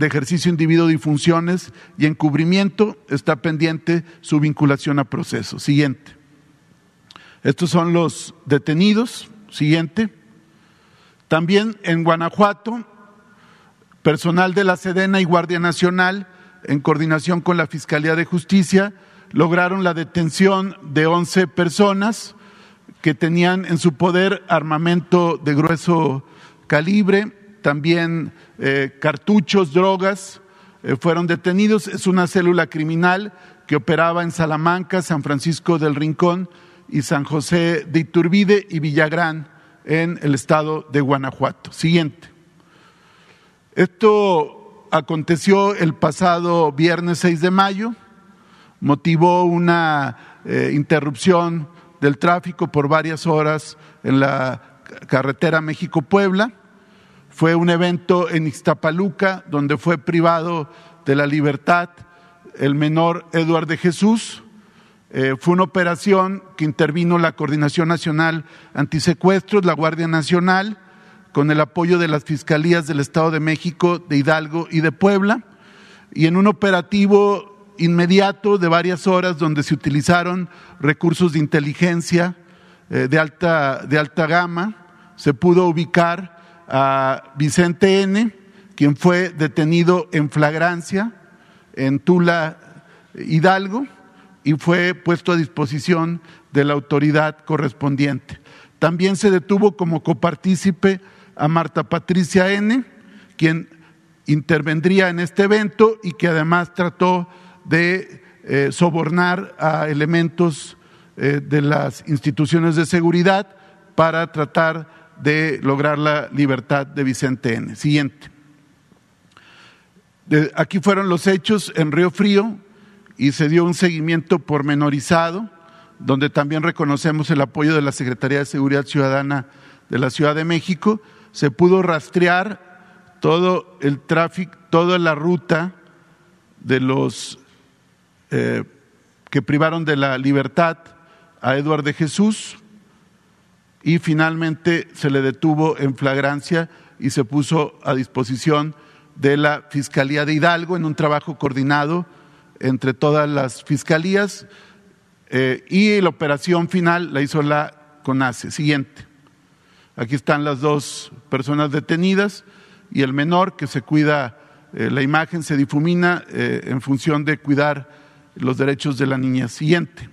de ejercicio individuo de funciones y encubrimiento, está pendiente su vinculación a proceso. Siguiente. Estos son los detenidos. Siguiente. También en Guanajuato, personal de la Sedena y Guardia Nacional, en coordinación con la Fiscalía de Justicia, lograron la detención de 11 personas que tenían en su poder armamento de grueso calibre, también eh, cartuchos, drogas, eh, fueron detenidos. Es una célula criminal que operaba en Salamanca, San Francisco del Rincón y San José de Iturbide y Villagrán en el estado de Guanajuato. Siguiente. Esto aconteció el pasado viernes 6 de mayo, motivó una eh, interrupción del tráfico por varias horas en la carretera México-Puebla. Fue un evento en Ixtapaluca donde fue privado de la libertad el menor Eduardo Jesús. Eh, fue una operación que intervino la Coordinación Nacional Antisecuestros, la Guardia Nacional, con el apoyo de las Fiscalías del Estado de México, de Hidalgo y de Puebla, y en un operativo inmediato de varias horas donde se utilizaron recursos de inteligencia eh, de, alta, de alta gama, se pudo ubicar a Vicente N., quien fue detenido en flagrancia en Tula Hidalgo y fue puesto a disposición de la autoridad correspondiente. También se detuvo como copartícipe a Marta Patricia N., quien intervendría en este evento y que además trató de eh, sobornar a elementos eh, de las instituciones de seguridad para tratar de lograr la libertad de Vicente N. Siguiente. aquí fueron los hechos en Río Frío y se dio un seguimiento pormenorizado, donde también reconocemos el apoyo de la Secretaría de Seguridad Ciudadana de la Ciudad de México se pudo rastrear todo el tráfico, toda la ruta de los eh, que privaron de la libertad a Eduardo de Jesús y finalmente se le detuvo en flagrancia y se puso a disposición de la Fiscalía de Hidalgo en un trabajo coordinado entre todas las fiscalías eh, y la operación final la hizo la CONACE. Siguiente. Aquí están las dos personas detenidas y el menor que se cuida, eh, la imagen se difumina eh, en función de cuidar los derechos de la niña. Siguiente.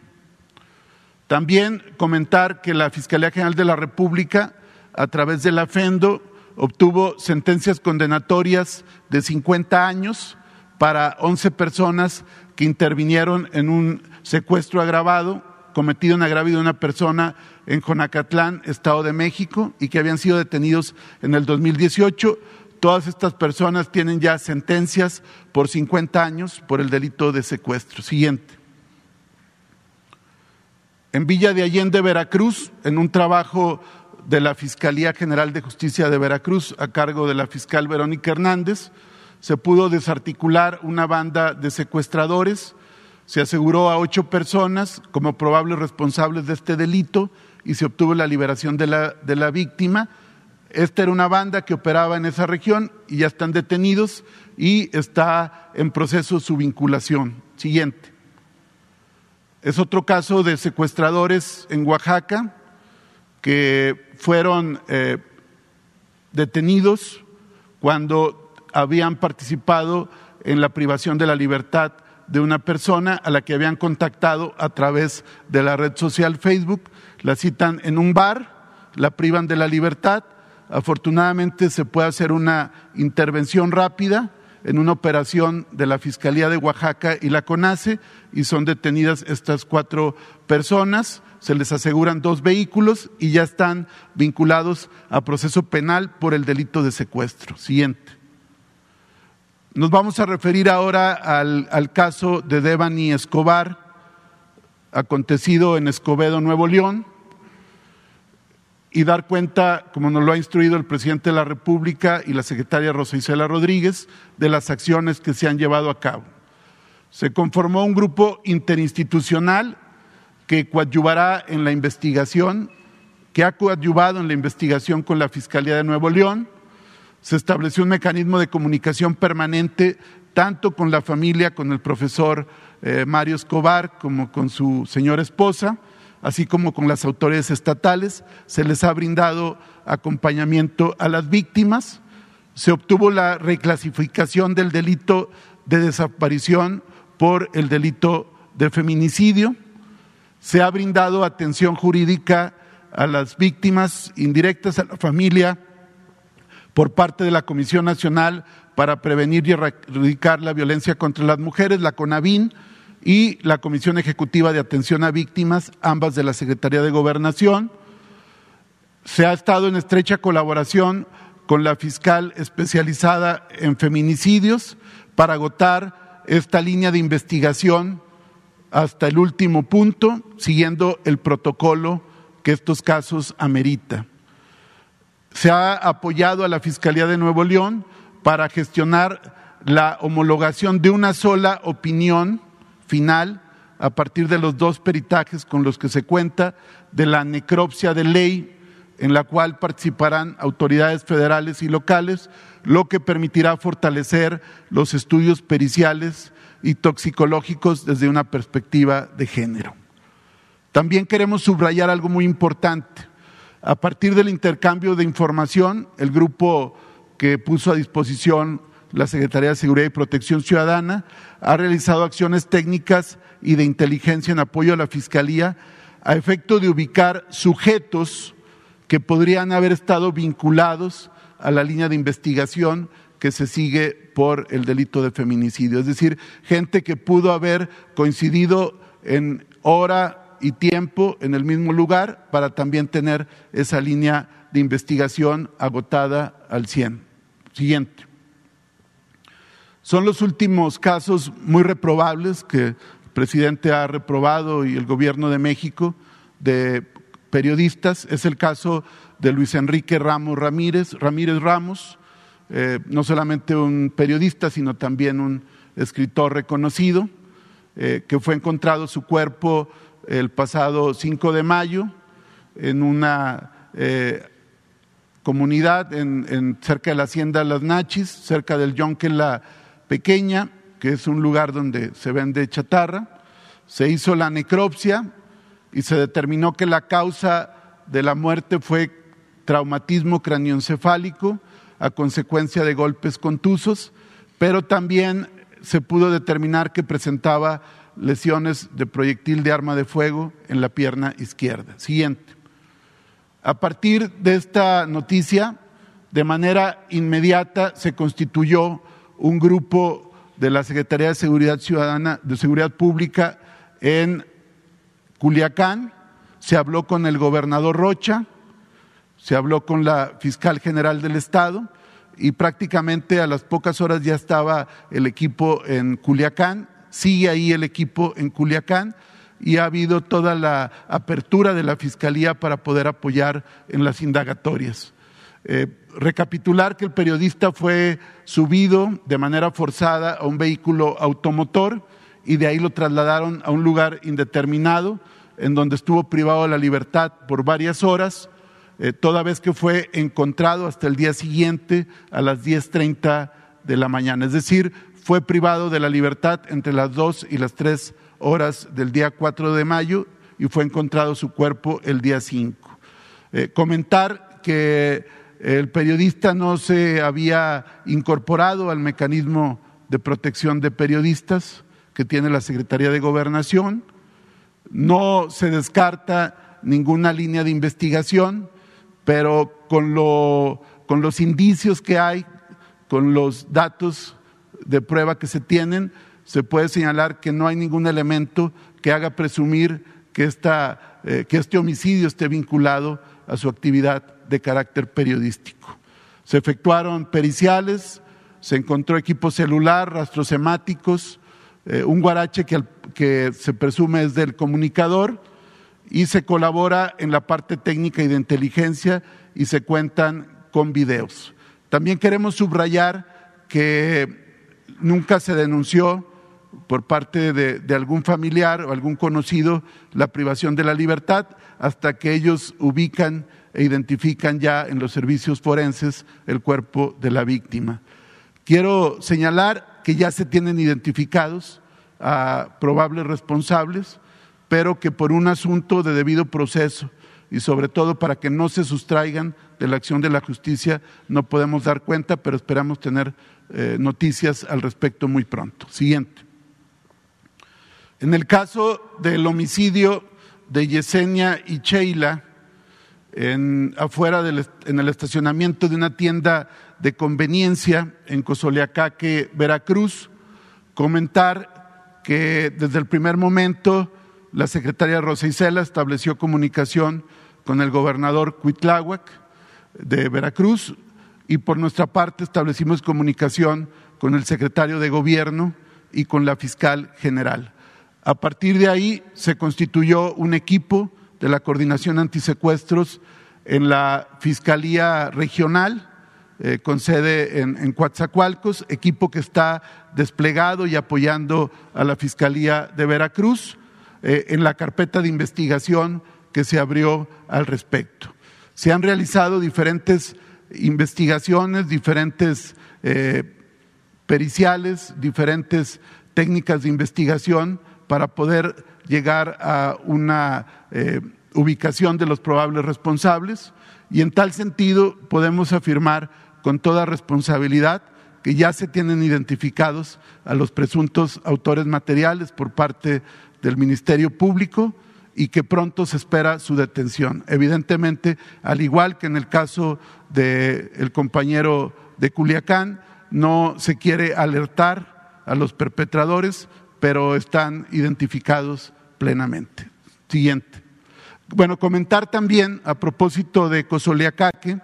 También comentar que la Fiscalía General de la República, a través de la FENDO, obtuvo sentencias condenatorias de 50 años para 11 personas que intervinieron en un secuestro agravado cometido en agravio de una persona en Jonacatlán, Estado de México, y que habían sido detenidos en el 2018. Todas estas personas tienen ya sentencias por 50 años por el delito de secuestro. Siguiente. En Villa de Allende, Veracruz, en un trabajo de la Fiscalía General de Justicia de Veracruz a cargo de la fiscal Verónica Hernández, se pudo desarticular una banda de secuestradores se aseguró a ocho personas como probables responsables de este delito y se obtuvo la liberación de la, de la víctima. Esta era una banda que operaba en esa región y ya están detenidos y está en proceso su vinculación. Siguiente. Es otro caso de secuestradores en Oaxaca que fueron eh, detenidos cuando habían participado en la privación de la libertad de una persona a la que habían contactado a través de la red social Facebook. La citan en un bar, la privan de la libertad. Afortunadamente se puede hacer una intervención rápida en una operación de la Fiscalía de Oaxaca y la CONACE y son detenidas estas cuatro personas. Se les aseguran dos vehículos y ya están vinculados a proceso penal por el delito de secuestro. Siguiente. Nos vamos a referir ahora al, caso de Devani Escobar, acontecido en Escobedo, Nuevo León, y dar cuenta, como nos lo ha instruido el presidente de la República y la secretaria Rosa Isela Rodríguez, de las acciones que se han llevado a cabo. Se conformó un grupo interinstitucional que coadyuvará en la investigación, que ha coadyuvado en la investigación con la Fiscalía de Nuevo León, Se estableció un mecanismo de comunicación permanente tanto con la familia, con el profesor eh, Mario Escobar, como con su señora esposa, así como con las autoridades estatales. Se les ha brindado acompañamiento a las víctimas. Se obtuvo la reclasificación del delito de desaparición por el delito de feminicidio. Se ha brindado atención jurídica a las víctimas indirectas, a la familia, por parte de la Comisión Nacional para Prevenir y Erradicar la Violencia contra las Mujeres, la CONAVIN, y la Comisión Ejecutiva de Atención a Víctimas, ambas de la Secretaría de Gobernación. Se ha estado en estrecha colaboración con la fiscal especializada en feminicidios para agotar esta línea de investigación hasta el último punto, siguiendo el protocolo que estos casos amerita. Se ha apoyado a la Fiscalía de Nuevo León para gestionar la homologación de una sola opinión final a partir de los dos peritajes con los que se cuenta de la necropsia de ley en la cual participarán autoridades federales y locales, lo que permitirá fortalecer los estudios periciales y toxicológicos desde una perspectiva de género. También queremos subrayar algo muy importante. A partir del intercambio de información, el grupo que puso a disposición la Secretaría de Seguridad y Protección Ciudadana ha realizado acciones técnicas y de inteligencia en apoyo a la Fiscalía a efecto de ubicar sujetos que podrían haber estado vinculados a la línea de investigación que se sigue por el delito de feminicidio. Es decir, gente que pudo haber coincidido en hora y tiempo en el mismo lugar para también tener esa línea de investigación agotada al 100. Siguiente. Son los últimos casos muy reprobables que el presidente ha reprobado y el gobierno de México de periodistas. Es el caso de Luis Enrique Ramos Ramírez, Ramírez Ramos, eh, no solamente un periodista, sino también un escritor reconocido, eh, que fue encontrado su cuerpo el pasado 5 de mayo en una eh, comunidad en, cerca de la hacienda Las Nachis, cerca del Yonque La Pequeña, que es un lugar donde se vende chatarra. Se hizo la necropsia y se determinó que la causa de la muerte fue traumatismo cranioencefálico a consecuencia de golpes contusos, pero también se pudo determinar que presentaba lesiones de proyectil de arma de fuego en la pierna izquierda. Siguiente. A partir de esta noticia, de manera inmediata se constituyó un grupo de la Secretaría de Seguridad Ciudadana, de Seguridad Pública en Culiacán, se habló con el gobernador Rocha, se habló con la fiscal general del Estado y prácticamente a las pocas horas ya estaba el equipo en Culiacán, sigue ahí el equipo en Culiacán y ha habido toda la apertura de la Fiscalía para poder apoyar en las indagatorias. Eh, recapitular que el periodista fue subido de manera forzada a un vehículo automotor y de ahí lo trasladaron a un lugar indeterminado en donde estuvo privado de la libertad por varias horas, eh, toda vez que fue encontrado hasta el día siguiente a las 10.30 de la mañana. Es decir, fue privado de la libertad entre las 2 y las 3 horas del día 4 de mayo y fue encontrado su cuerpo el día 5. Eh, comentar que el periodista no se había incorporado al mecanismo de protección de periodistas que tiene la Secretaría de Gobernación, no se descarta ninguna línea de investigación, pero con, los indicios que hay, con los datos de prueba que se tienen, se puede señalar que no hay ningún elemento que haga presumir que, esta, eh, que este homicidio esté vinculado a su actividad de carácter periodístico. Se efectuaron periciales, se encontró equipo celular, rastros semáticos, eh, un guarache que, que se presume es del comunicador y se colabora en la parte técnica y de inteligencia y se cuentan con videos. También queremos subrayar que nunca se denunció por parte de, algún familiar o algún conocido la privación de la libertad hasta que ellos ubican e identifican ya en los servicios forenses el cuerpo de la víctima. Quiero señalar que ya se tienen identificados a probables responsables, pero que por un asunto de debido proceso y sobre todo para que no se sustraigan de la acción de la justicia, no podemos dar cuenta, pero esperamos tener eh, noticias al respecto muy pronto. Siguiente. En el caso del homicidio de Yesenia y Sheila, en, afuera en el estacionamiento de una tienda de conveniencia en Cozoleacaque, Veracruz, comentar que desde el primer momento la secretaria Rosa Isela estableció comunicación con el gobernador Cuitláhuac de Veracruz y por nuestra parte establecimos comunicación con el secretario de gobierno y con la fiscal general. A partir de ahí se constituyó un equipo de la coordinación antisecuestros en la Fiscalía Regional, eh, con sede en, en Coatzacoalcos, equipo que está desplegado y apoyando a la Fiscalía de Veracruz eh, en la carpeta de investigación que se abrió al respecto. Se han realizado diferentes investigaciones, diferentes eh, periciales, diferentes técnicas de investigación para poder llegar a una eh, ubicación de los probables responsables y en tal sentido podemos afirmar con toda responsabilidad que ya se tienen identificados a los presuntos autores materiales por parte del Ministerio Público y que pronto se espera su detención. Evidentemente, al igual que en el caso del compañero de Culiacán, no se quiere alertar a los perpetradores, pero están identificados plenamente. Siguiente. Bueno, comentar también a propósito de Cosoleacaque,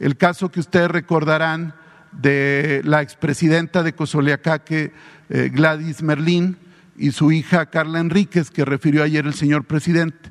el caso que ustedes recordarán de la expresidenta de Cosoleacaque, eh, Gladys Merlín, y su hija Carla Enríquez, que refirió ayer el señor presidente.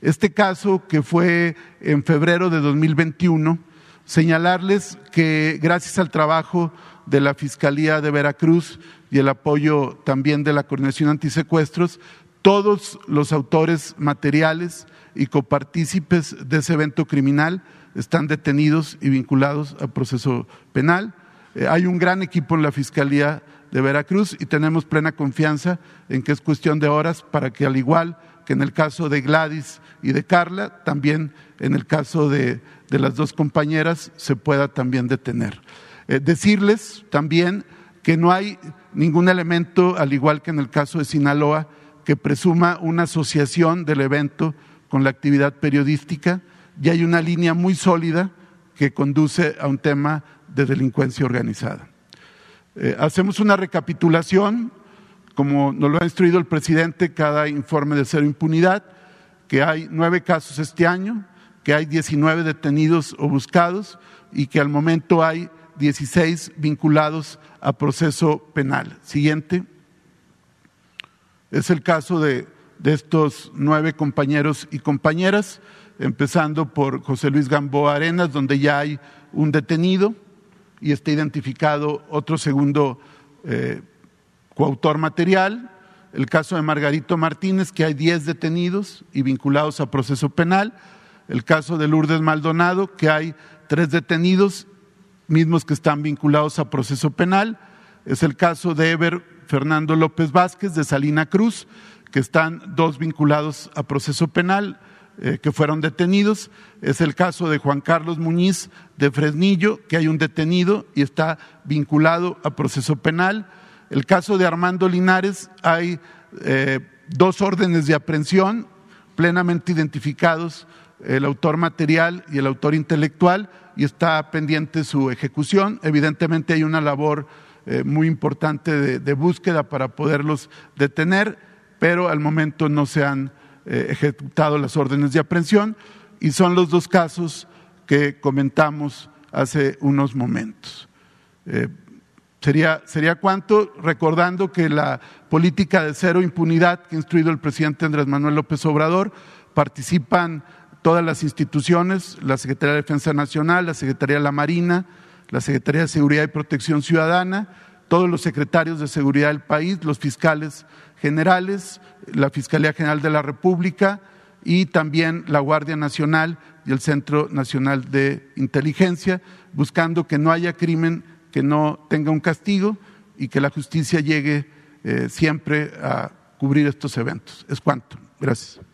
Este caso, que fue en febrero de 2021, señalarles que gracias al trabajo de la Fiscalía de Veracruz y el apoyo también de la Coordinación Antisecuestros, todos los autores materiales y copartícipes de ese evento criminal están detenidos y vinculados al proceso penal. Eh, hay un gran equipo en la Fiscalía de Veracruz y tenemos plena confianza en que es cuestión de horas para que al igual que en el caso de Gladys y de Carla, también en el caso de, las dos compañeras se pueda también detener. Eh, decirles también que no hay ningún elemento, al igual que en el caso de Sinaloa, que presuma una asociación del evento con la actividad periodística y hay una línea muy sólida que conduce a un tema de delincuencia organizada. Eh, hacemos una recapitulación, como nos lo ha instruido el presidente, cada informe de cero impunidad, que hay nueve casos este año, que hay 19 detenidos o buscados y que al momento hay 16 vinculados a proceso penal. Siguiente. Es el caso de, estos nueve compañeros y compañeras, empezando por José Luis Gamboa Arenas, donde ya hay un detenido y está identificado otro segundo eh, coautor material, el caso de Margarito Martínez, que hay 10 detenidos y vinculados a proceso penal, el caso de Lourdes Maldonado, que hay tres detenidos, mismos que están vinculados a proceso penal, es el caso de Ever Fernando López Vázquez de Salina Cruz, que están dos vinculados a proceso penal, eh, que fueron detenidos. Es el caso de Juan Carlos Muñiz de Fresnillo, que hay un detenido y está vinculado a proceso penal. El caso de Armando Linares, hay eh, dos órdenes de aprehensión plenamente identificados, el autor material y el autor intelectual, y está pendiente su ejecución. Evidentemente hay una labor eh, muy importante de búsqueda para poderlos detener, pero al momento no se han eh, ejecutado las órdenes de aprehensión y son los dos casos que comentamos hace unos momentos. Eh, sería, ¿Sería cuánto? Recordando que la política de cero impunidad que ha instruido el presidente Andrés Manuel López Obrador participan todas las instituciones, la Secretaría de Defensa Nacional, la Secretaría de la Marina, la Secretaría de Seguridad y Protección Ciudadana, todos los secretarios de seguridad del país, los fiscales generales, la Fiscalía General de la República y también la Guardia Nacional, y el Centro Nacional de Inteligencia, buscando que no haya crimen que no tenga un castigo y que la justicia llegue eh, siempre a cubrir estos eventos. Es cuanto. Gracias.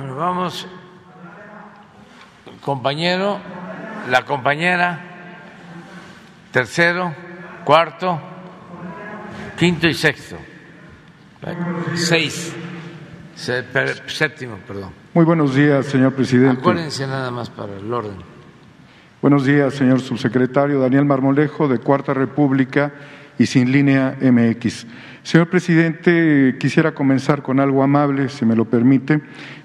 Bueno, vamos, compañero, la compañera, tercero, cuarto, quinto y sexto. Seis. Séptimo, perdón. Muy buenos días, señor presidente. Acuérdense nada más para el orden. Buenos días, señor subsecretario Daniel Marmolejo, de Cuarta República y Sin Línea MX. Señor presidente, quisiera comenzar con algo amable, si me lo permite.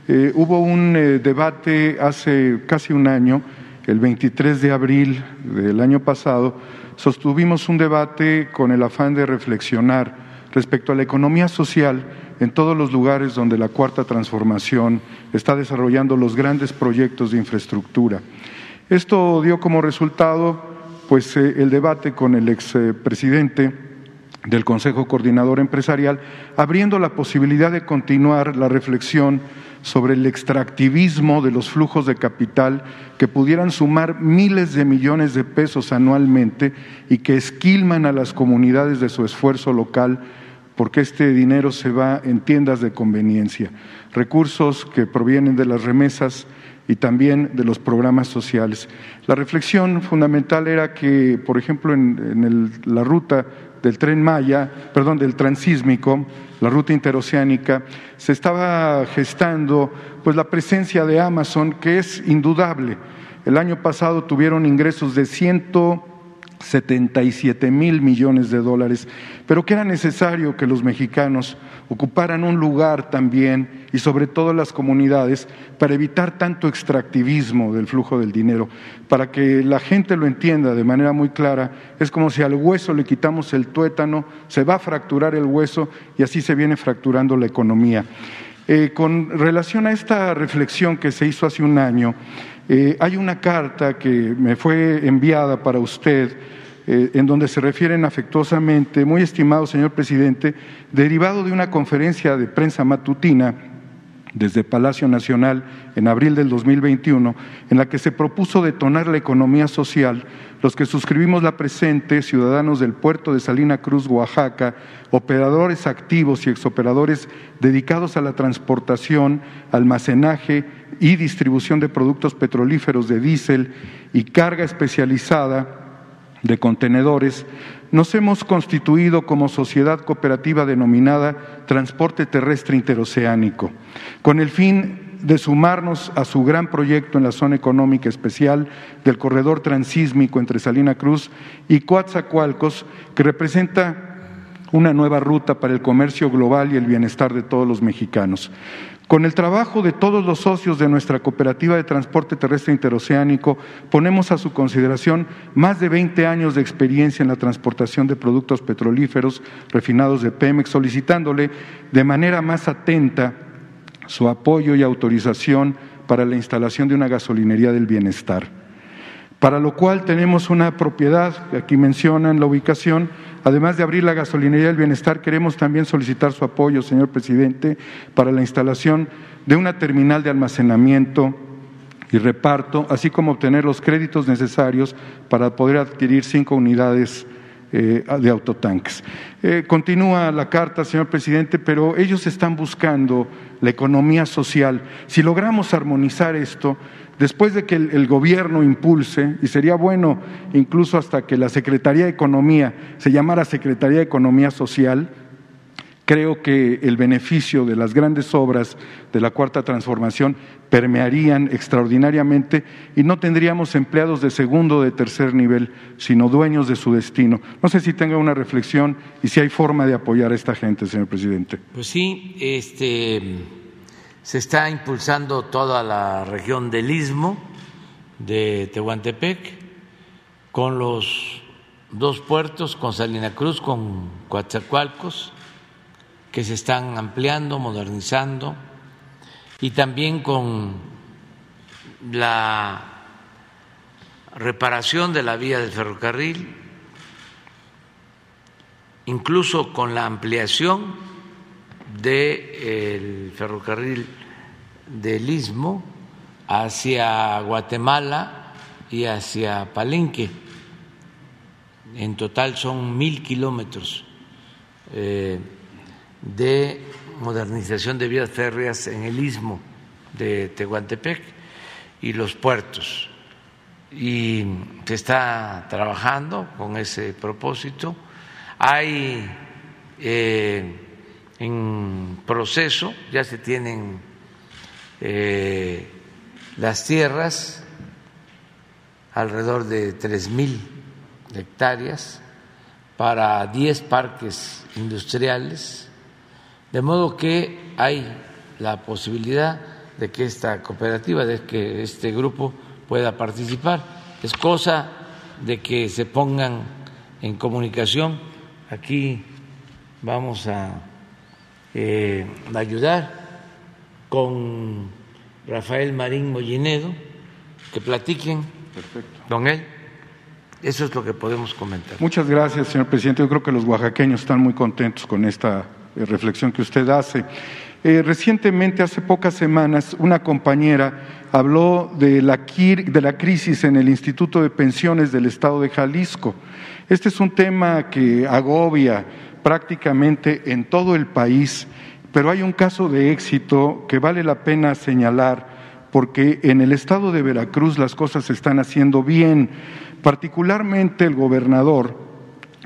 Eh, hubo un eh, debate hace casi un año, el 23 de abril del año pasado, sostuvimos un debate con el afán de reflexionar respecto a la economía social en todos los lugares donde la cuarta transformación está desarrollando los grandes proyectos de infraestructura. Esto dio como resultado pues eh, el debate con el expresidente del Consejo Coordinador Empresarial, abriendo la posibilidad de continuar la reflexión sobre el extractivismo de los flujos de capital que pudieran sumar miles de millones de pesos anualmente y que esquilman a las comunidades de su esfuerzo local porque este dinero se va en tiendas de conveniencia, recursos que provienen de las remesas y también de los programas sociales. La reflexión fundamental era que, por ejemplo, en, la ruta del tren Maya, perdón, del transísmico, la ruta interoceánica, se estaba gestando pues la presencia de Amazon, que es indudable. El año pasado tuvieron ingresos de ciento 77 mil millones de dólares, pero que era necesario que los mexicanos ocuparan un lugar también y sobre todo las comunidades para evitar tanto extractivismo del flujo del dinero, para que la gente lo entienda de manera muy clara, es como si al hueso le quitamos el tuétano, se va a fracturar el hueso y así se viene fracturando la economía. Eh, con relación a esta reflexión que se hizo hace un año, eh, hay una carta que me fue enviada para usted eh, en donde se refieren afectuosamente, muy estimado señor presidente, derivado de una conferencia de prensa matutina desde Palacio Nacional en abril del 2021, en la que se propuso detonar la economía social, los que suscribimos la presente, ciudadanos del puerto de Salina Cruz, Oaxaca, operadores activos y exoperadores dedicados a la transportación, almacenaje y distribución de productos petrolíferos de diésel y carga especializada de contenedores, nos hemos constituido como sociedad cooperativa denominada Transporte Terrestre Interoceánico, con el fin de sumarnos a su gran proyecto en la zona económica especial del corredor transísmico entre Salina Cruz y Coatzacoalcos, que representa una nueva ruta para el comercio global y el bienestar de todos los mexicanos. Con el trabajo de todos los socios de nuestra cooperativa de transporte terrestre interoceánico, ponemos a su consideración más de 20 años de experiencia en la transportación de productos petrolíferos refinados de Pemex, solicitándole de manera más atenta su apoyo y autorización para la instalación de una gasolinería del bienestar. Para lo cual tenemos una propiedad, aquí mencionan la ubicación, Además de abrir la gasolinería del bienestar, queremos también solicitar su apoyo, señor presidente, para la instalación de una terminal de almacenamiento y reparto, así como obtener los créditos necesarios para poder adquirir cinco unidades eh, de autotanques. Eh, continúa la carta, señor presidente, pero ellos están buscando la economía social. Si logramos armonizar esto, después de que el, gobierno impulse, y sería bueno incluso hasta que la Secretaría de Economía se llamara Secretaría de Economía Social, creo que el beneficio de las grandes obras de la Cuarta Transformación permearían extraordinariamente y no tendríamos empleados de segundo o de tercer nivel, sino dueños de su destino. No sé si tenga una reflexión y si hay forma de apoyar a esta gente, señor presidente. Pues sí, este se está impulsando toda la región del istmo de Tehuantepec con los dos puertos, con Salina Cruz, con Coatzacoalcos, que se están ampliando, modernizando, y también con la reparación de la vía del ferrocarril incluso con la ampliación del ferrocarril del Istmo hacia Guatemala y hacia Palenque. En total son mil kilómetros eh, de modernización de vías férreas en el Istmo de Tehuantepec y los puertos. Y se está trabajando con ese propósito. Hay eh, en proceso, ya se tienen eh, las tierras, alrededor de tres mil hectáreas para diez parques industriales, de modo que hay la posibilidad de que esta cooperativa, de que este grupo pueda participar. Es cosa de que se pongan en comunicación. Aquí vamos a eh, ayudar con Rafael Marín Mollinedo, que platiquen con él. Eso es lo que podemos comentar. Muchas gracias, señor presidente. Yo creo que los oaxaqueños están muy contentos con esta reflexión que usted hace. Eh, recientemente, hace pocas semanas, una compañera habló de la, de la crisis en el Instituto de Pensiones del Estado de Jalisco. Este es un tema que agobia prácticamente en todo el país, pero hay un caso de éxito que vale la pena señalar porque en el estado de Veracruz las cosas se están haciendo bien. Particularmente el gobernador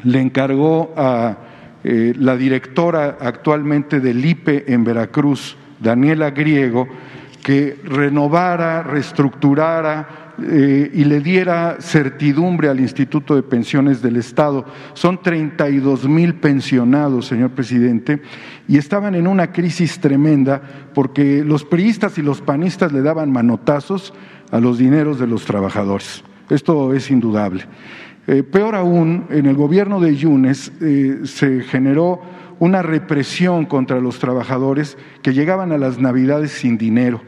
le encargó a eh, la directora actualmente del IPE en Veracruz, Daniela Griego, que renovara, reestructurara, eh, y le diera certidumbre al Instituto de Pensiones del Estado. Son 32 mil pensionados, señor presidente, y estaban en una crisis tremenda porque los priistas y los panistas le daban manotazos a los dineros de los trabajadores. Esto es indudable. Eh, peor aún, en el gobierno de Yunes eh, se generó una represión contra los trabajadores que llegaban a las navidades sin dinero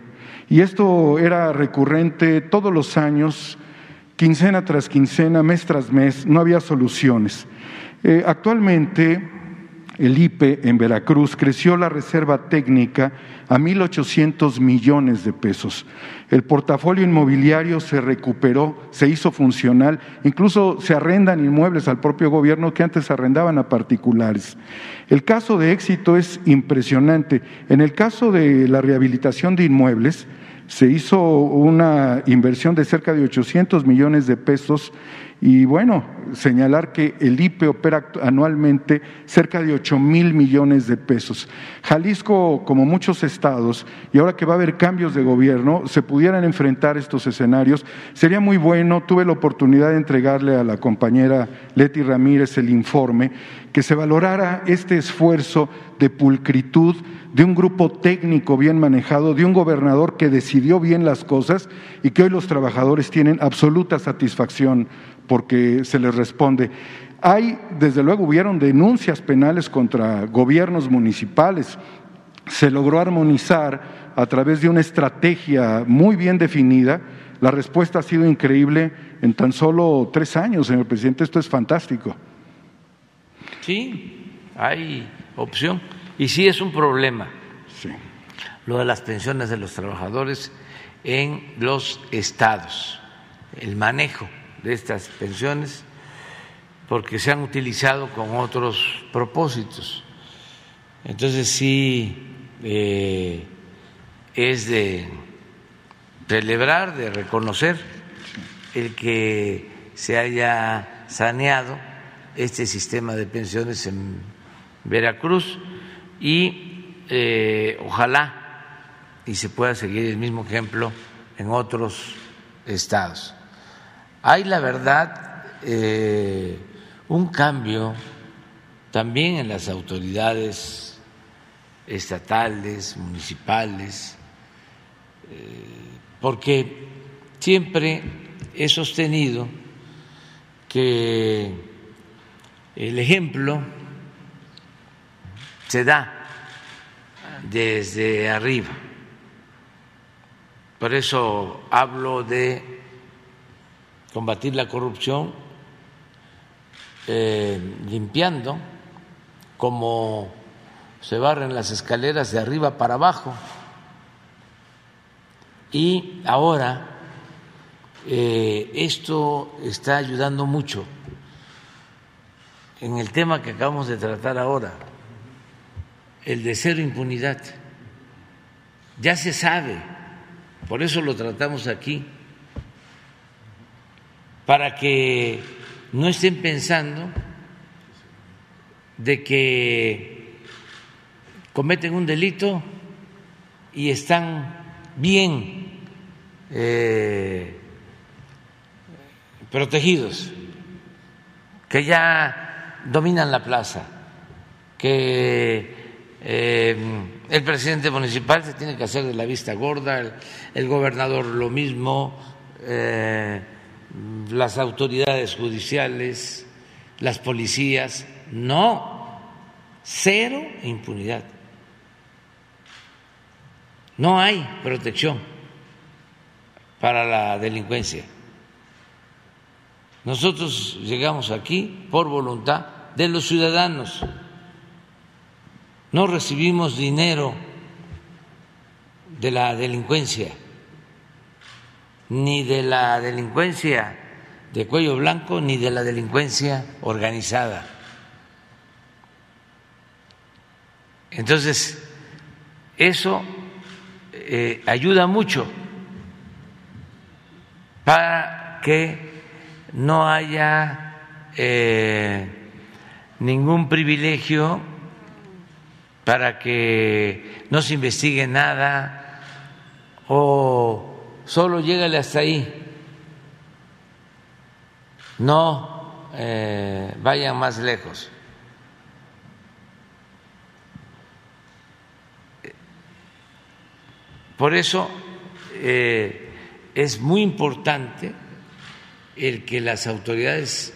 y esto era recurrente todos los años, quincena tras quincena, mes tras mes, no había soluciones. Eh, actualmente, el IPE en Veracruz creció la reserva técnica a 1.800 millones de pesos. El portafolio inmobiliario se recuperó, se hizo funcional, incluso se arrendan inmuebles al propio gobierno que antes arrendaban a particulares. El caso de éxito es impresionante. En el caso de la rehabilitación de inmuebles, se hizo una inversión de cerca de 800 millones de pesos y bueno, señalar que el IPE opera anualmente cerca de 8 mil millones de pesos. Jalisco, como muchos estados, y ahora que va a haber cambios de gobierno, se pudieran enfrentar estos escenarios. Sería muy bueno, tuve la oportunidad de entregarle a la compañera Leti Ramírez el informe, que se valorara este esfuerzo de pulcritud de un grupo técnico bien manejado, de un gobernador que decidió bien las cosas y que hoy los trabajadores tienen absoluta satisfacción porque se les responde. Hay, desde luego, hubieron denuncias penales contra gobiernos municipales. Se logró armonizar a través de una estrategia muy bien definida. La respuesta ha sido increíble en tan solo tres años, señor presidente. Esto es fantástico. Sí, hay opción. Y sí es un problema lo de las pensiones de los trabajadores en los estados, el manejo de estas pensiones, porque se han utilizado con otros propósitos. Entonces sí eh, es de celebrar, de reconocer el que se haya saneado este sistema de pensiones en Veracruz y eh, ojalá y se pueda seguir el mismo ejemplo en otros estados. Hay, la verdad, eh, un cambio también en las autoridades estatales, municipales, eh, porque siempre he sostenido que el ejemplo se da desde arriba. Por eso hablo de combatir la corrupción eh, limpiando como se barren las escaleras de arriba para abajo. Y ahora eh, esto está ayudando mucho en el tema que acabamos de tratar ahora, el de cero impunidad. Ya se sabe, por eso lo tratamos aquí, para que no estén pensando de que cometen un delito y están bien eh, protegidos, que ya dominan la plaza, que eh, el presidente municipal se tiene que hacer de la vista gorda, el, gobernador lo mismo, eh, las autoridades judiciales, las policías. No, cero impunidad. No hay protección para la delincuencia. Nosotros llegamos aquí por voluntad de los ciudadanos. No recibimos dinero de la delincuencia, ni de la delincuencia de cuello blanco, ni de la delincuencia organizada. Entonces, eso eh, ayuda mucho para que no haya eh, ningún privilegio, para que no se investigue nada o solo llegale hasta ahí, no eh, vayan más lejos. Por eso eh, es muy importante el que las autoridades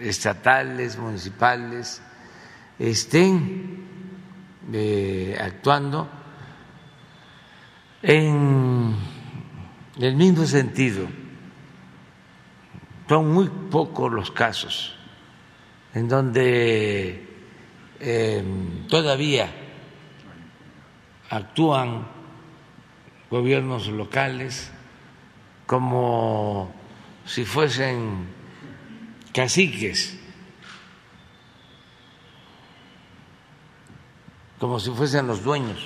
estatales, municipales, estén eh, actuando en el mismo sentido. Son muy pocos los casos en donde eh, todavía actúan gobiernos locales como si fuesen caciques, como si fuesen los dueños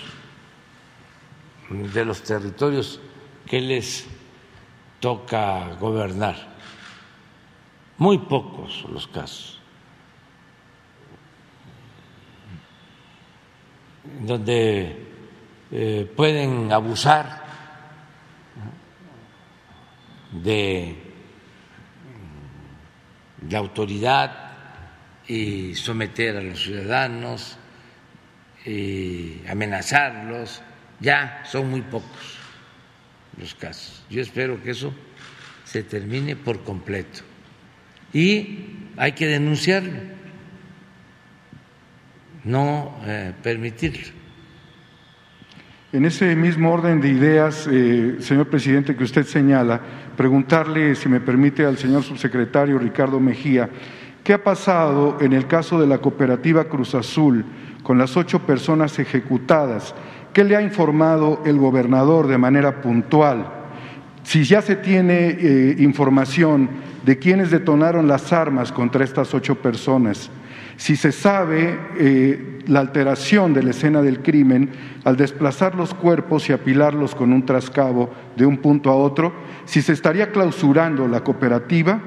de los territorios que les toca gobernar. Muy pocos los casos. donde eh, pueden abusar de la autoridad y someter a los ciudadanos y amenazarlos, ya son muy pocos los casos. Yo espero que eso se termine por completo. Y hay que denunciarlo, no eh, permitirlo. En ese mismo orden de ideas, eh, señor presidente, que usted señala, preguntarle, si me permite, al señor subsecretario Ricardo Mejía, ¿qué ha pasado en el caso de la cooperativa Cruz Azul con las ocho personas ejecutadas? ¿Qué le ha informado el gobernador de manera puntual? Si ya se tiene eh, información de quiénes detonaron las armas contra estas ocho personas, si se sabe eh, la alteración de la escena del crimen al desplazar los cuerpos y apilarlos con un trascabo de un punto a otro, si se estaría clausurando la cooperativa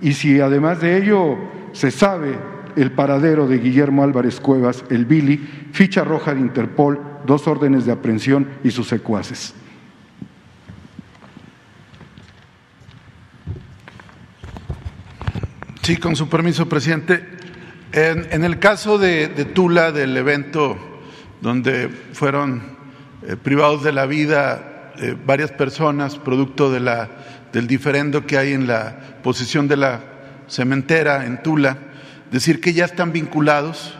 y si además de ello se sabe el paradero de Guillermo Álvarez Cuevas, el Billy, ficha roja de Interpol, dos órdenes de aprehensión y sus secuaces. Sí, con su permiso, presidente. En, el caso de, Tula, del evento donde fueron eh, privados de la vida eh, varias personas, producto de la, del diferendo que hay en la posición de la cementera en Tula, decir que ya están vinculados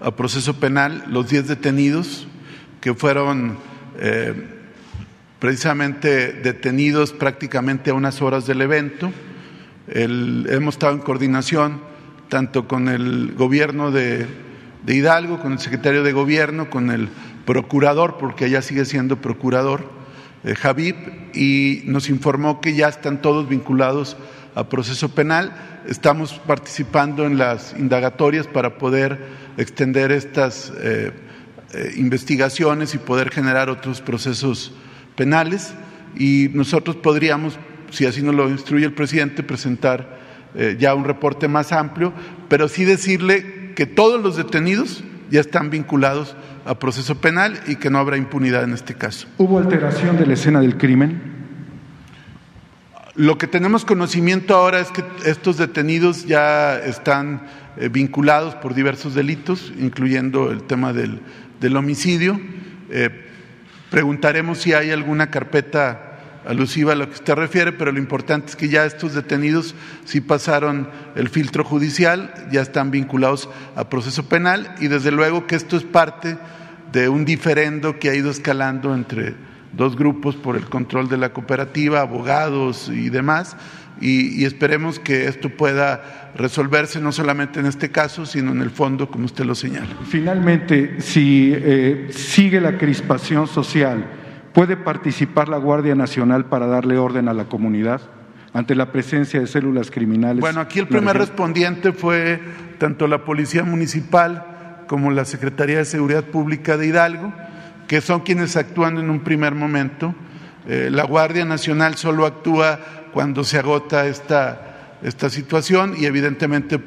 a proceso penal los 10 detenidos que fueron eh, precisamente detenidos prácticamente a unas horas del evento. hemos estado en coordinación tanto con el gobierno de Hidalgo, con el secretario de Gobierno, con el procurador, porque allá sigue siendo procurador, eh, Javib, y nos informó que ya están todos vinculados a proceso penal. Estamos participando en las indagatorias para poder extender estas eh, eh, investigaciones y poder generar otros procesos penales. Y nosotros podríamos, si así nos lo instruye el presidente, presentar ya un reporte más amplio, pero sí decirle que todos los detenidos ya están vinculados a proceso penal y que no habrá impunidad en este caso. ¿Hubo alteración de la escena del crimen? Lo que tenemos conocimiento ahora es que estos detenidos ya están eh, vinculados por diversos delitos, incluyendo el tema del, homicidio. Eh, preguntaremos si hay alguna carpeta alusiva a lo que usted refiere, pero lo importante es que ya estos detenidos sí pasaron el filtro judicial, ya están vinculados a proceso penal y desde luego que esto es parte de un diferendo que ha ido escalando entre dos grupos por el control de la cooperativa, abogados y demás, y, esperemos que esto pueda resolverse no solamente en este caso, sino en el fondo, como usted lo señala. Finalmente, si eh, sigue la crispación social, ¿Puede participar la Guardia Nacional para darle orden a la comunidad ante la presencia de células criminales? Bueno, aquí el primer respondiente fue tanto la Policía Municipal como la Secretaría de Seguridad Pública de Hidalgo, que son quienes actúan en un primer momento. Eh, la Guardia Nacional solo actúa cuando se agota esta, esta situación y evidentemente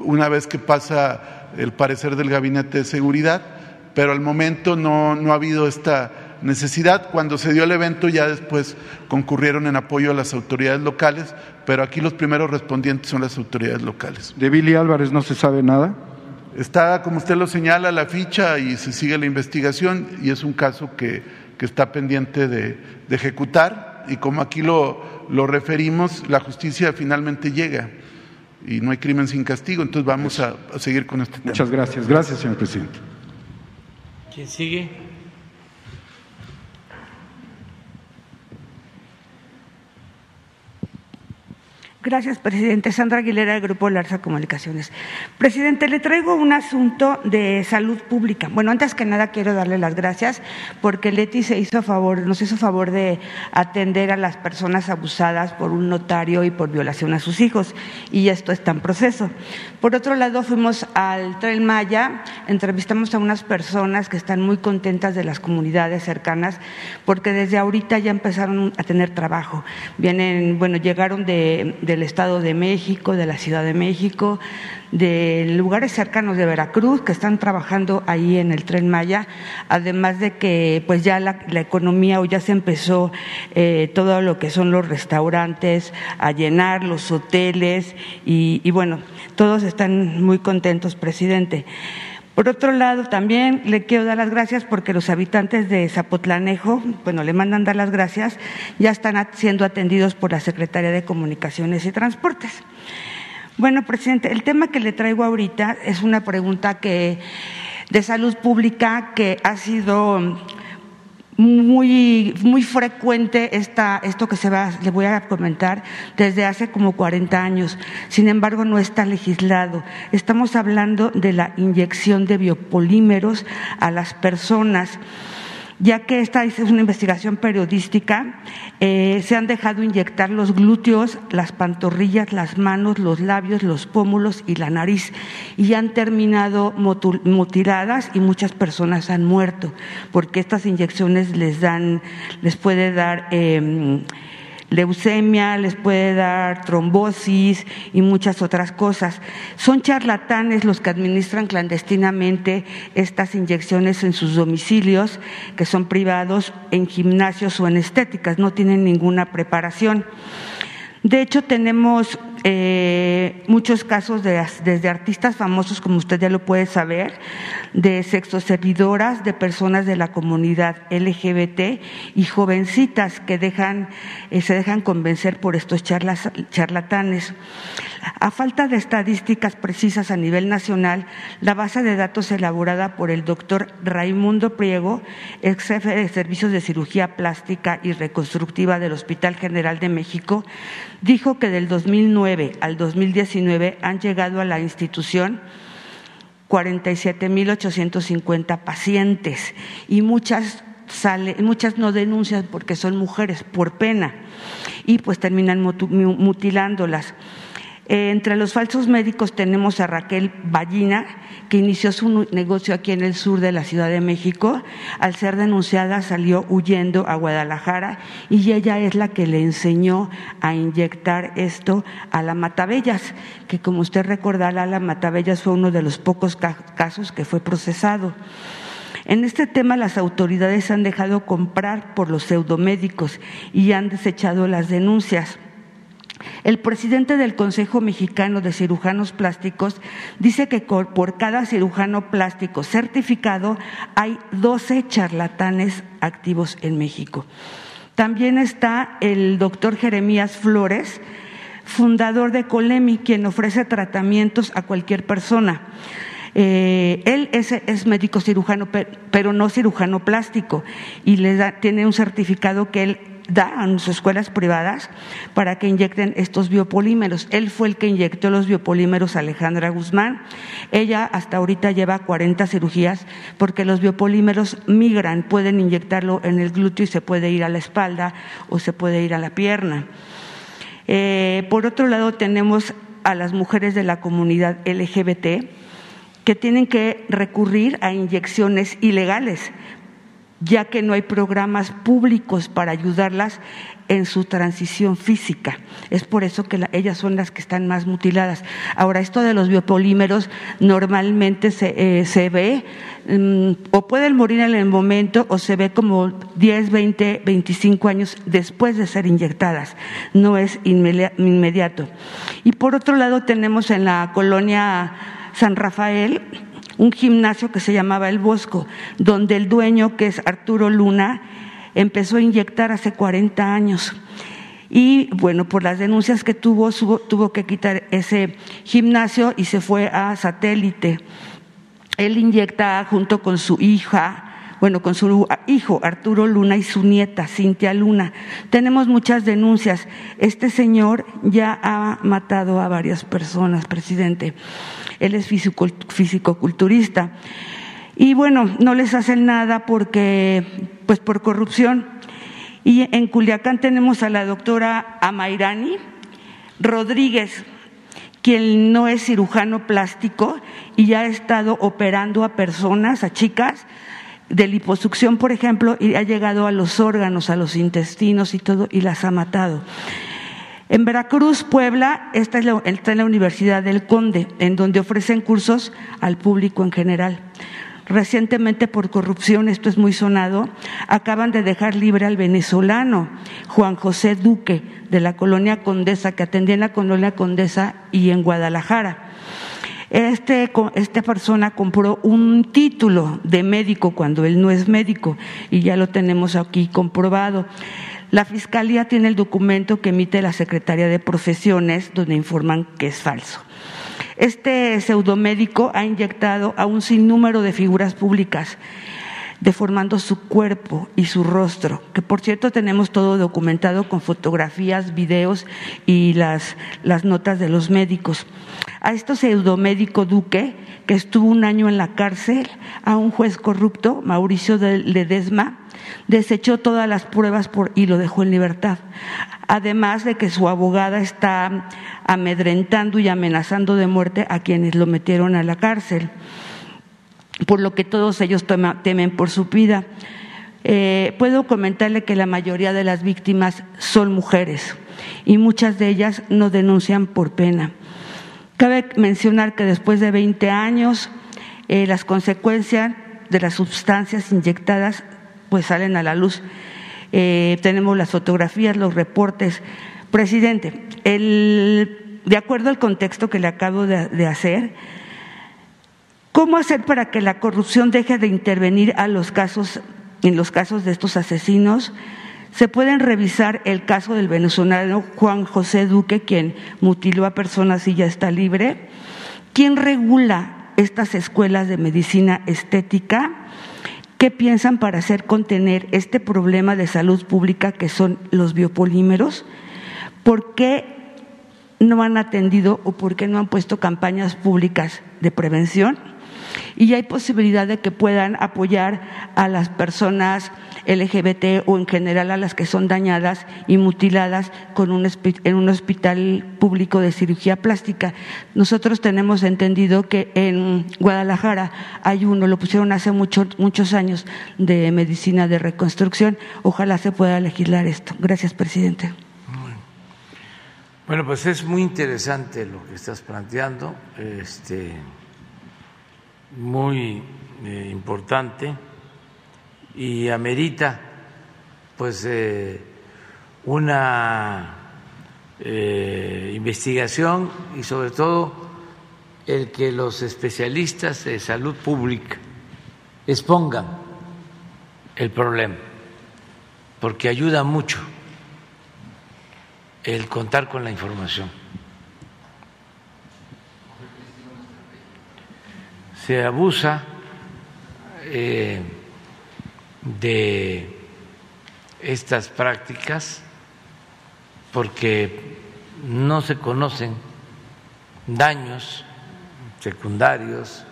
una vez que pasa el parecer del Gabinete de Seguridad, pero al momento no, no ha habido esta necesidad. Cuando se dio el evento ya después concurrieron en apoyo a las autoridades locales, pero aquí los primeros respondientes son las autoridades locales. ¿De Billy Álvarez no se sabe nada? Está, como usted lo señala, la ficha y se sigue la investigación y es un caso que, está pendiente de, ejecutar y como aquí lo, lo referimos, la justicia finalmente llega y no hay crimen sin castigo, entonces vamos a, a seguir con este tema. Muchas gracias. Gracias, señor presidente. ¿Quién sigue? Gracias, presidente. Sandra Aguilera, del Grupo Larsa Comunicaciones. Presidente, le traigo un asunto de salud pública. Bueno, antes que nada quiero darle las gracias porque Leti se hizo favor, nos hizo favor de atender a las personas abusadas por un notario y por violación a sus hijos, y esto está en proceso. Por otro lado, fuimos al Tren Maya, entrevistamos a unas personas que están muy contentas de las comunidades cercanas porque desde ahorita ya empezaron a tener trabajo. Vienen, bueno, llegaron de del Estado de México, de la Ciudad de México, de lugares cercanos de Veracruz que están trabajando ahí en el Tren Maya, además de que pues ya la, economía o ya se empezó eh, todo lo que son los restaurantes a llenar, los hoteles y, y bueno, todos están muy contentos, presidente. Por otro lado, también le quiero dar las gracias porque los habitantes de Zapotlanejo, bueno, le mandan dar las gracias, ya están siendo atendidos por la Secretaría de Comunicaciones y Transportes. Bueno, presidente, el tema que le traigo ahorita es una pregunta que de salud pública que ha sido muy, muy frecuente esta, esto que se va, le voy a comentar desde hace como 40 años. Sin embargo, no está legislado. Estamos hablando de la inyección de biopolímeros a las personas ya que esta es una investigación periodística, eh, se han dejado inyectar los glúteos, las pantorrillas, las manos, los labios, los pómulos y la nariz y han terminado mutiladas y muchas personas han muerto porque estas inyecciones les dan, les puede dar eh, leucemia, les puede dar trombosis y muchas otras cosas. Son charlatanes los que administran clandestinamente estas inyecciones en sus domicilios, que son privados, en gimnasios o en estéticas, no tienen ninguna preparación. De hecho, tenemos eh, muchos casos de, desde artistas famosos, como usted ya lo puede saber, de sexoservidoras, de personas de la comunidad LGBT y jovencitas que dejan, eh, se dejan convencer por estos charlatanes. A falta de estadísticas precisas a nivel nacional, la base de datos elaborada por el doctor Raimundo Priego, ex jefe de servicios de cirugía plástica y reconstructiva del Hospital General de México, dijo que del 2009 al 2019 han llegado a la institución 47.850 pacientes y muchas sale, muchas no denuncian porque son mujeres por pena y pues terminan mutilándolas. Eh, entre los falsos médicos tenemos a Raquel Ballina, que inició su negocio aquí en el sur de la Ciudad de México. Al ser denunciada salió huyendo a Guadalajara y ella es la que le enseñó a inyectar esto a la Matabellas, que como usted recordará, la Matabellas fue uno de los pocos casos que fue procesado. En este tema las autoridades han dejado comprar por los pseudomédicos y han desechado las denuncias. El presidente del Consejo Mexicano de Cirujanos Plásticos dice que por cada cirujano plástico certificado hay 12 charlatanes activos en México. También está el doctor Jeremías Flores, fundador de Colemi, quien ofrece tratamientos a cualquier persona. Eh, él es, médico cirujano, pero no cirujano plástico, y le tiene un certificado que él da a sus escuelas privadas para que inyecten estos biopolímeros. Él fue el que inyectó los biopolímeros a Alejandra Guzmán. Ella hasta ahorita lleva 40 cirugías porque los biopolímeros migran, pueden inyectarlo en el glúteo y se puede ir a la espalda o se puede ir a la pierna. Eh, por otro lado, tenemos a las mujeres de la comunidad LGBT que tienen que recurrir a inyecciones ilegales ya que no hay programas públicos para ayudarlas en su transición física. Es por eso que ellas son las que están más mutiladas. Ahora, esto de los biopolímeros normalmente se, eh, ve mm, o pueden morir en el momento o se ve como 10, 20, 25 años después de ser inyectadas. No es inmediato. Y por otro lado tenemos en la colonia San Rafael un gimnasio que se llamaba El Bosco, donde el dueño, que es Arturo Luna, empezó a inyectar hace 40 años. Y bueno, por las denuncias que tuvo, tuvo que quitar ese gimnasio y se fue a satélite. Él inyecta junto con su hija, bueno, con su hijo Arturo Luna y su nieta Cintia Luna. Tenemos muchas denuncias. Este señor ya ha matado a varias personas, presidente él es fisicoculturista. Y bueno, no les hacen nada porque, pues por corrupción. Y en Culiacán tenemos a la doctora Amairani Rodríguez, quien no es cirujano plástico y ya ha estado operando a personas, a chicas, de liposucción, por ejemplo, y ha llegado a los órganos, a los intestinos y todo, y las ha matado. En Veracruz, Puebla, está en la Universidad del Conde, en donde ofrecen cursos al público en general. Recientemente, por corrupción, esto es muy sonado, acaban de dejar libre al venezolano Juan José Duque, de la colonia Condesa, que atendía en la colonia Condesa y en Guadalajara. Este, esta persona compró un título de médico cuando él no es médico y ya lo tenemos aquí comprobado. La Fiscalía tiene el documento que emite la Secretaría de Profesiones donde informan que es falso. Este pseudomédico ha inyectado a un sinnúmero de figuras públicas deformando su cuerpo y su rostro, que por cierto tenemos todo documentado con fotografías, videos y las, las notas de los médicos. A este pseudomédico Duque, que estuvo un año en la cárcel, a un juez corrupto, Mauricio Ledesma, desechó todas las pruebas y lo dejó en libertad. Además de que su abogada está amedrentando y amenazando de muerte a quienes lo metieron a la cárcel, por lo que todos ellos temen por su vida. Eh, puedo comentarle que la mayoría de las víctimas son mujeres y muchas de ellas no denuncian por pena. Cabe mencionar que después de 20 años, eh, las consecuencias de las sustancias inyectadas pues salen a la luz. Eh, tenemos las fotografías, los reportes. Presidente, de acuerdo al contexto que le acabo de, hacer, ¿cómo hacer para que la corrupción deje de intervenir a los casos, en los casos de estos asesinos? Se pueden revisar el caso del venezolano Juan José Duque, quien mutiló a personas y ya está libre. ¿Quién regula estas escuelas de medicina estética? ¿Qué piensan para hacer contener este problema de salud pública que son los biopolímeros? ¿Por qué no han atendido o por qué no han puesto campañas públicas de prevención? Y hay posibilidad de que puedan apoyar a las personas LGBT o en general a las que son dañadas y mutiladas con un, en un hospital público de cirugía plástica. Nosotros tenemos entendido que en Guadalajara hay uno, lo pusieron hace muchos años, de medicina de reconstrucción. Ojalá se pueda legislar esto. Gracias, presidente. Bueno, pues es muy interesante lo que estás planteando, este, muy eh, importante y amerita pues eh, una eh, investigación y sobre todo el que los especialistas de salud pública expongan el problema, porque ayuda mucho el contar con la información. Se abusa eh, de estas prácticas porque no se conocen daños secundarios,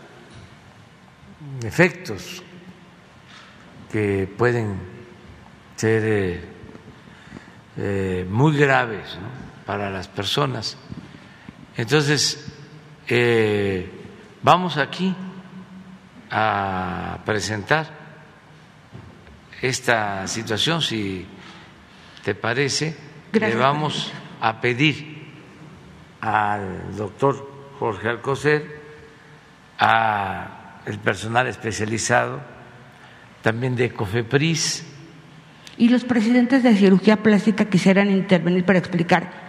efectos que pueden ser eh, eh, muy graves para las personas. Entonces, vamos aquí a presentar esta situación, si te parece, le vamos a pedir al doctor Jorge Alcocer, a el personal especializado, también de COFEPRIS, y los presidentes de cirugía plástica quisieran intervenir para explicar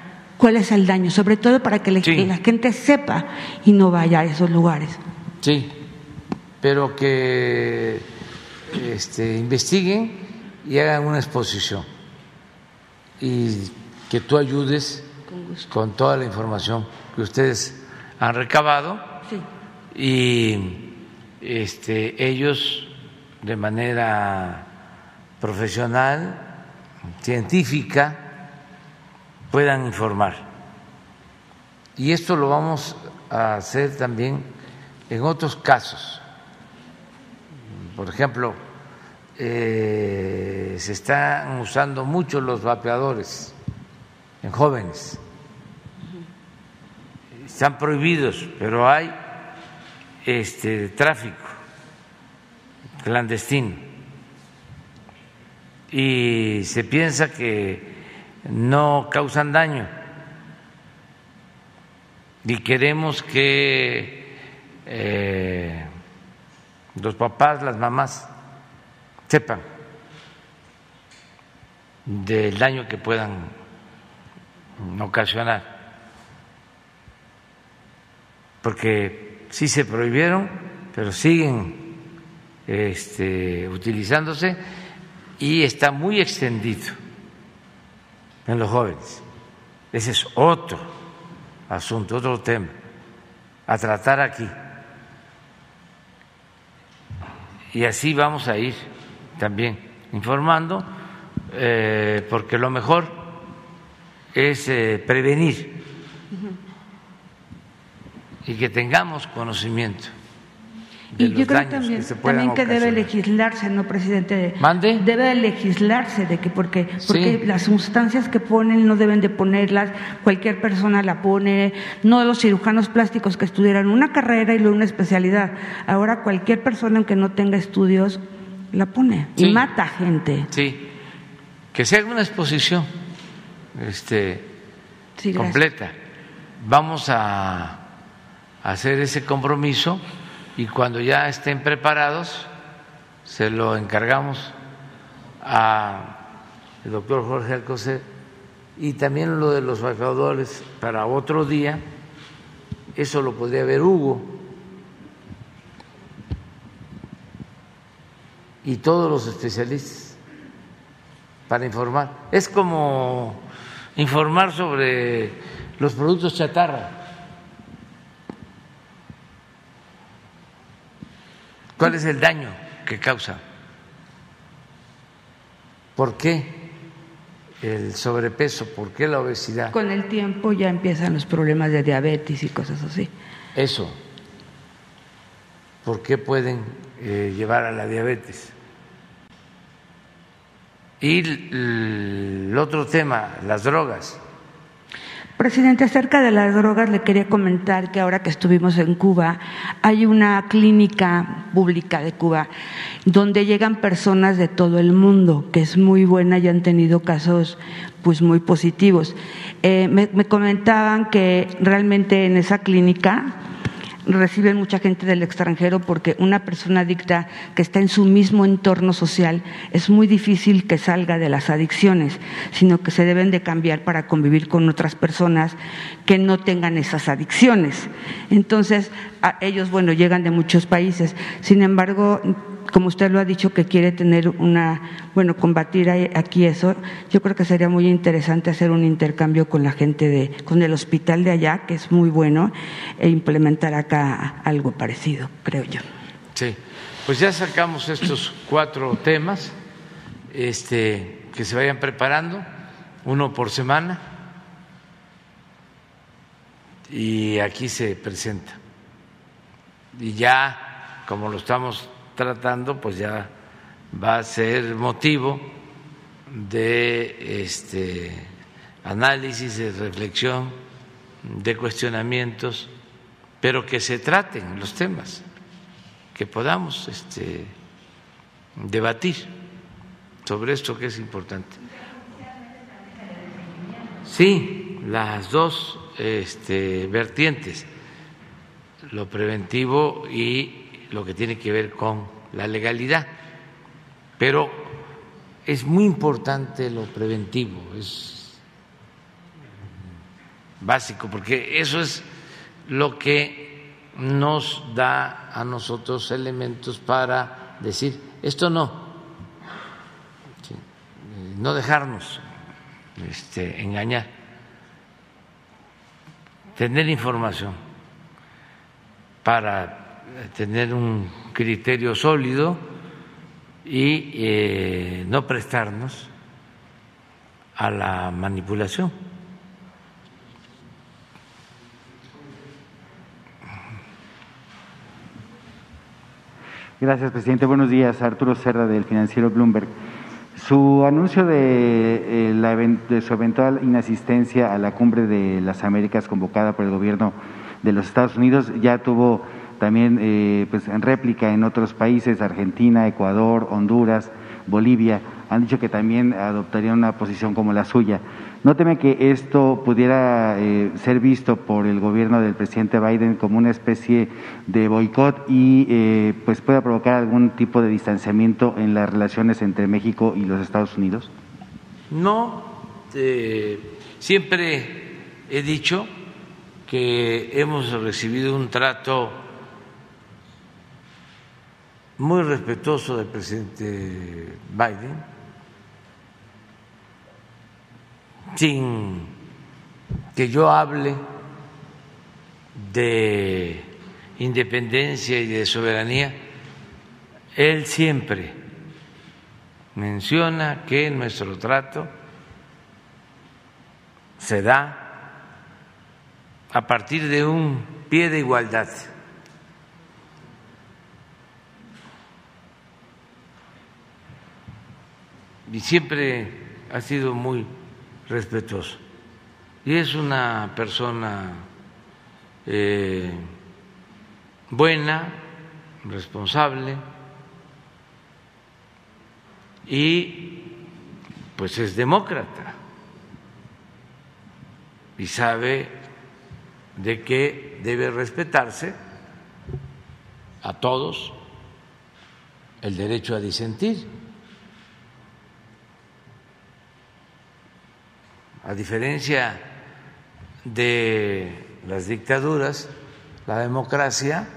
cuál es el daño, sobre todo para que la, gente sepa y no vaya a esos lugares. Sí, pero que este, investiguen y hagan una exposición y que tú ayudes con, toda la información que ustedes han recabado y este, ellos de manera profesional, científica, puedan informar. Y esto lo vamos a hacer también en otros casos. Por ejemplo, eh, se están usando mucho los vapeadores en jóvenes. Están prohibidos, pero hay este tráfico clandestino y se piensa que no causan daño. Y queremos que eh, los papás, las mamás sepan del daño que puedan ocasionar, porque sí se prohibieron, pero siguen este, utilizándose y está muy extendido en los jóvenes. Ese es otro asunto, otro tema a tratar aquí. Y así vamos a ir también informando, eh, porque lo mejor es eh, prevenir y que tengamos conocimiento y yo creo también que, también que debe legislarse, ¿no, presidente? ¿Mande? Debe legislarse de que porque, porque las sustancias que ponen no deben de ponerlas, cualquier persona la pone, no los cirujanos plásticos que estudiaran una carrera y luego una especialidad. Ahora cualquier persona que no tenga estudios la pone y mata gente. Sí, que se haga una exposición este, completa. Vamos a hacer ese compromiso y cuando ya estén preparados se lo encargamos al doctor Jorge Alcocer y también lo de los vapeadores para otro día, eso lo podría ver Hugo y todos los especialistas para informar. Es como informar sobre los productos chatarra. ¿Cuál es el daño que causa? ¿Por qué el sobrepeso? ¿Por qué la obesidad? Con el tiempo ya empiezan los problemas de diabetes y cosas así. Eso. por qué pueden eh, llevar a la diabetes. Y el otro tema, las drogas. Presidente, acerca de las drogas le quería comentar que ahora que estuvimos en Cuba hay una clínica pública de Cuba donde llegan personas de todo el mundo, que es muy buena y han tenido casos pues muy positivos. Eh, me comentaban que realmente en esa clínica reciben mucha gente del extranjero porque una persona adicta que está en su mismo entorno social es muy difícil que salga de las adicciones, sino que se deben de cambiar para convivir con otras personas que no tengan esas adicciones. Entonces, ellos, bueno, llegan de muchos países. Sin embargo, como usted lo ha dicho, que quiere tener una, bueno, combatir aquí eso, yo creo que sería muy interesante hacer un intercambio con la gente de, con el hospital de allá, que es muy bueno, e implementar acá algo parecido, creo yo. Sí, pues ya sacamos estos cuatro temas, este, que se vayan preparando, uno por semana, y aquí se presenta. Y ya, como lo estamos tratando, pues ya va a ser motivo de este análisis, de reflexión, de cuestionamientos, pero que se traten los temas, que podamos este, debatir sobre esto que es importante. Sí, las dos este, vertientes, lo preventivo y lo que tiene que ver con la legalidad. Pero es muy importante lo preventivo, es básico, porque eso es lo que nos da a nosotros elementos para decir, esto no, no dejarnos este, engañar, tener información para tener un criterio sólido y eh, no prestarnos a la manipulación. Gracias, presidente. Buenos días. Arturo Cerda, del financiero Bloomberg. Su anuncio de, eh, de su eventual inasistencia a la cumbre de las Américas convocada por el gobierno de los Estados Unidos ya tuvo también eh, pues en réplica en otros países, Argentina, Ecuador, Honduras, Bolivia, han dicho que también adoptarían una posición como la suya. ¿No teme que esto pudiera eh, ser visto por el gobierno del presidente Biden como una especie de boicot y eh, pues pueda provocar algún tipo de distanciamiento en las relaciones entre México y los Estados Unidos? No, siempre he dicho que hemos recibido un trato muy respetuoso del presidente Biden, sin que yo hable de independencia y de soberanía, él siempre menciona que nuestro trato se da a partir de un pie de igualdad. Y siempre ha sido muy respetuoso. Y es una persona eh, buena, responsable y pues es demócrata y sabe de que debe respetarse a todos el derecho a disentir. A diferencia de las dictaduras, la democracia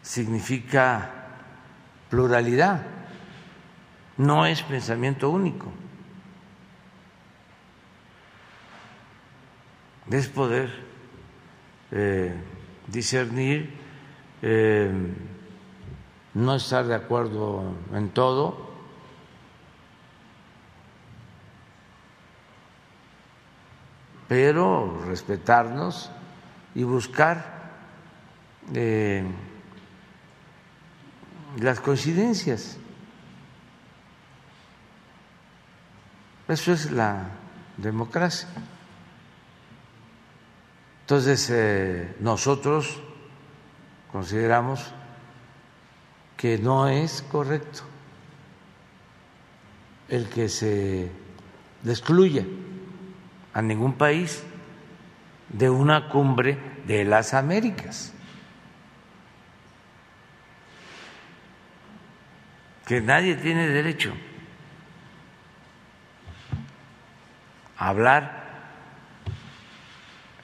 significa pluralidad, no es pensamiento único, es poder eh, discernir, eh, no estar de acuerdo en todo pero respetarnos y buscar eh, las coincidencias. Eso es la democracia. Entonces, eh, nosotros consideramos que no es correcto el que se excluya a ningún país de una cumbre de las Américas. Que nadie tiene derecho a hablar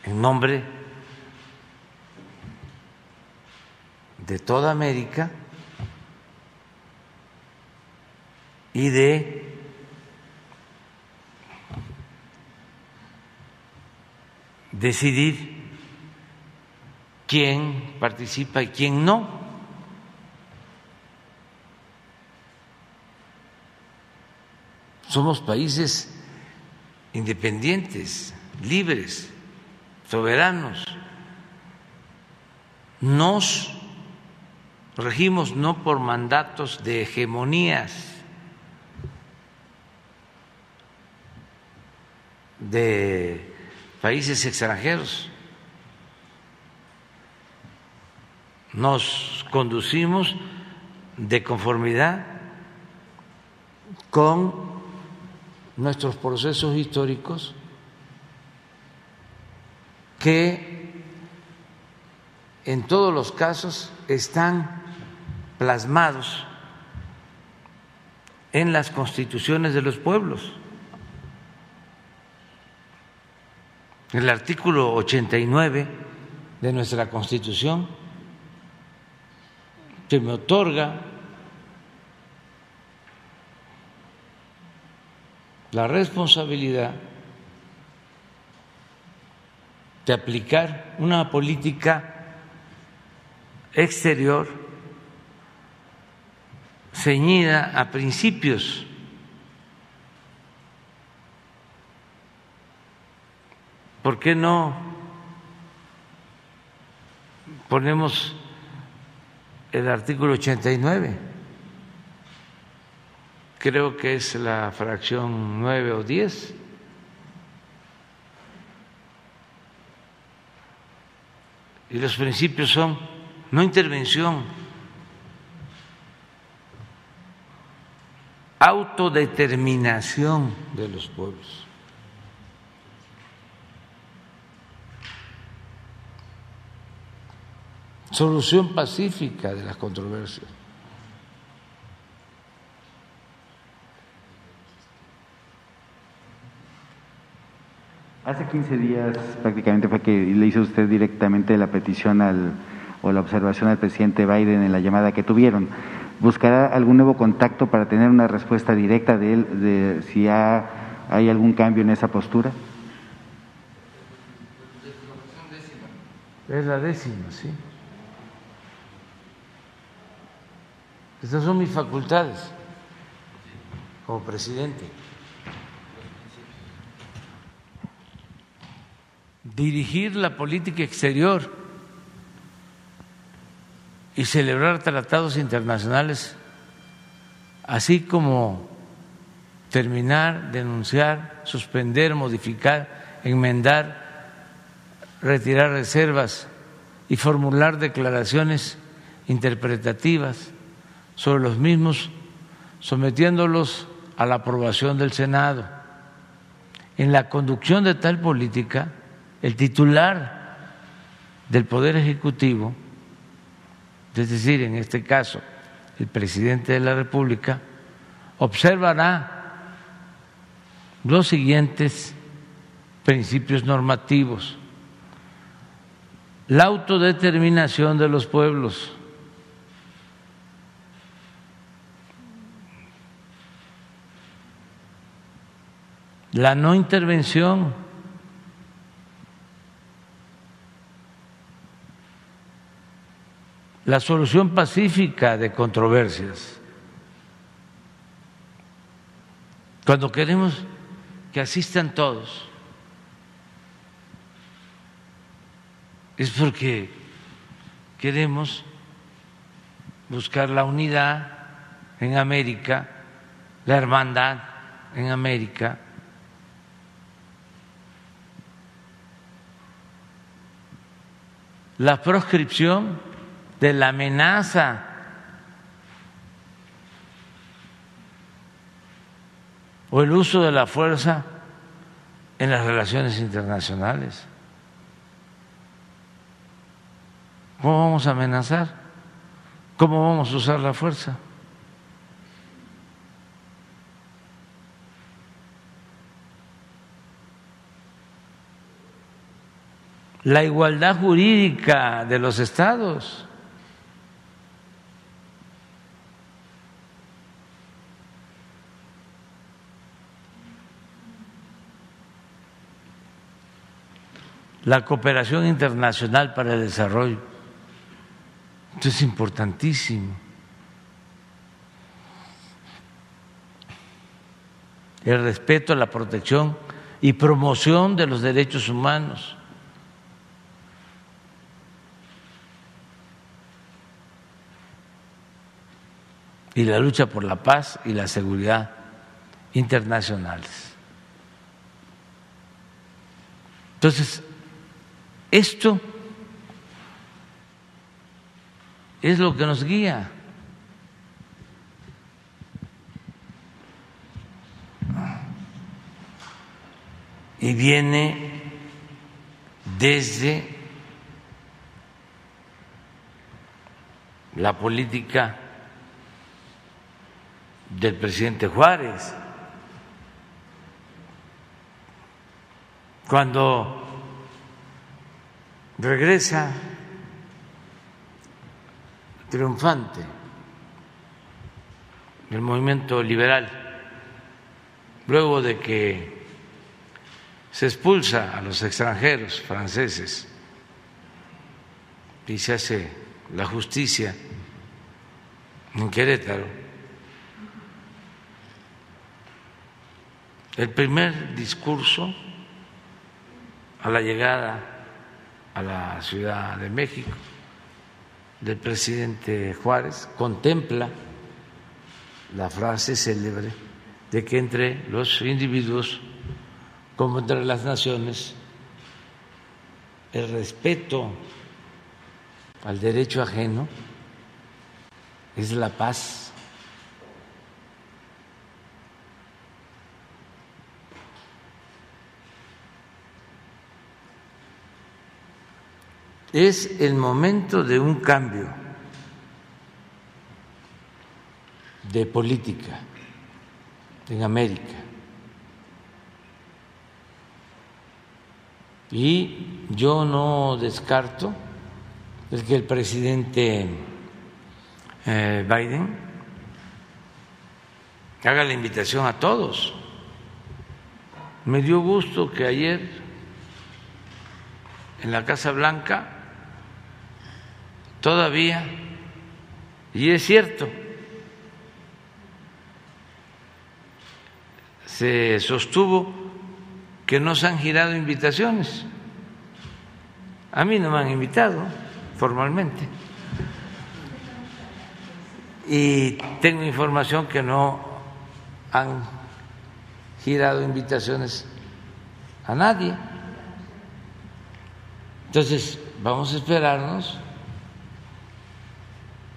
en nombre de toda América y de decidir quién participa y quién no. Somos países independientes, libres, soberanos. Nos regimos no por mandatos de hegemonías, de países extranjeros. Nos conducimos de conformidad con nuestros procesos históricos que en todos los casos están plasmados en las constituciones de los pueblos. El artículo 89 de nuestra Constitución, que me otorga la responsabilidad de aplicar una política exterior ceñida a principios ¿Por qué no ponemos el artículo 89? Creo que es la fracción 9 o 10. Y los principios son no intervención, autodeterminación de los pueblos. Solución pacífica de las controversias. Hace 15 días prácticamente fue que le hizo usted directamente la petición al, o la observación al presidente Biden en la llamada que tuvieron. ¿Buscará algún nuevo contacto para tener una respuesta directa de él de si hay algún cambio en esa postura? Es la décima, sí. Estas son mis facultades como presidente. Dirigir la política exterior y celebrar tratados internacionales, así como terminar, denunciar, suspender, modificar, enmendar, retirar reservas y formular declaraciones interpretativas sobre los mismos, sometiéndolos a la aprobación del Senado. En la conducción de tal política, el titular del Poder Ejecutivo, es decir, en este caso, el presidente de la República, observará los siguientes principios normativos. La autodeterminación de los pueblos, la no intervención. la solución pacífica de controversias. Cuando queremos que asistan todos, es porque queremos buscar la unidad en América, la hermandad en América. La proscripción de la amenaza o el uso de la fuerza en las relaciones internacionales. ¿Cómo vamos a amenazar? ¿Cómo vamos a usar la fuerza? La igualdad jurídica de los estados. la cooperación internacional para el desarrollo. Esto es importantísimo. El respeto, la protección y promoción de los derechos humanos. Y la lucha por la paz y la seguridad internacionales. Entonces, esto es lo que nos guía. Y viene desde la política del presidente Juárez, cuando regresa triunfante el movimiento liberal, luego de que se expulsa a los extranjeros franceses y se hace la justicia en Querétaro. El primer discurso a la llegada a la Ciudad de México del presidente Juárez contempla la frase célebre de que entre los individuos como entre las naciones el respeto al derecho ajeno es la paz es el momento de un cambio de política en América. Y yo no descarto el que el presidente eh, Biden haga la invitación a todos. Me dio gusto que ayer en la Casa Blanca todavía, y es cierto, se sostuvo que no se han girado invitaciones. A mí no me han invitado formalmente. Y tengo información que no han girado invitaciones a nadie. Entonces, vamos a esperarnos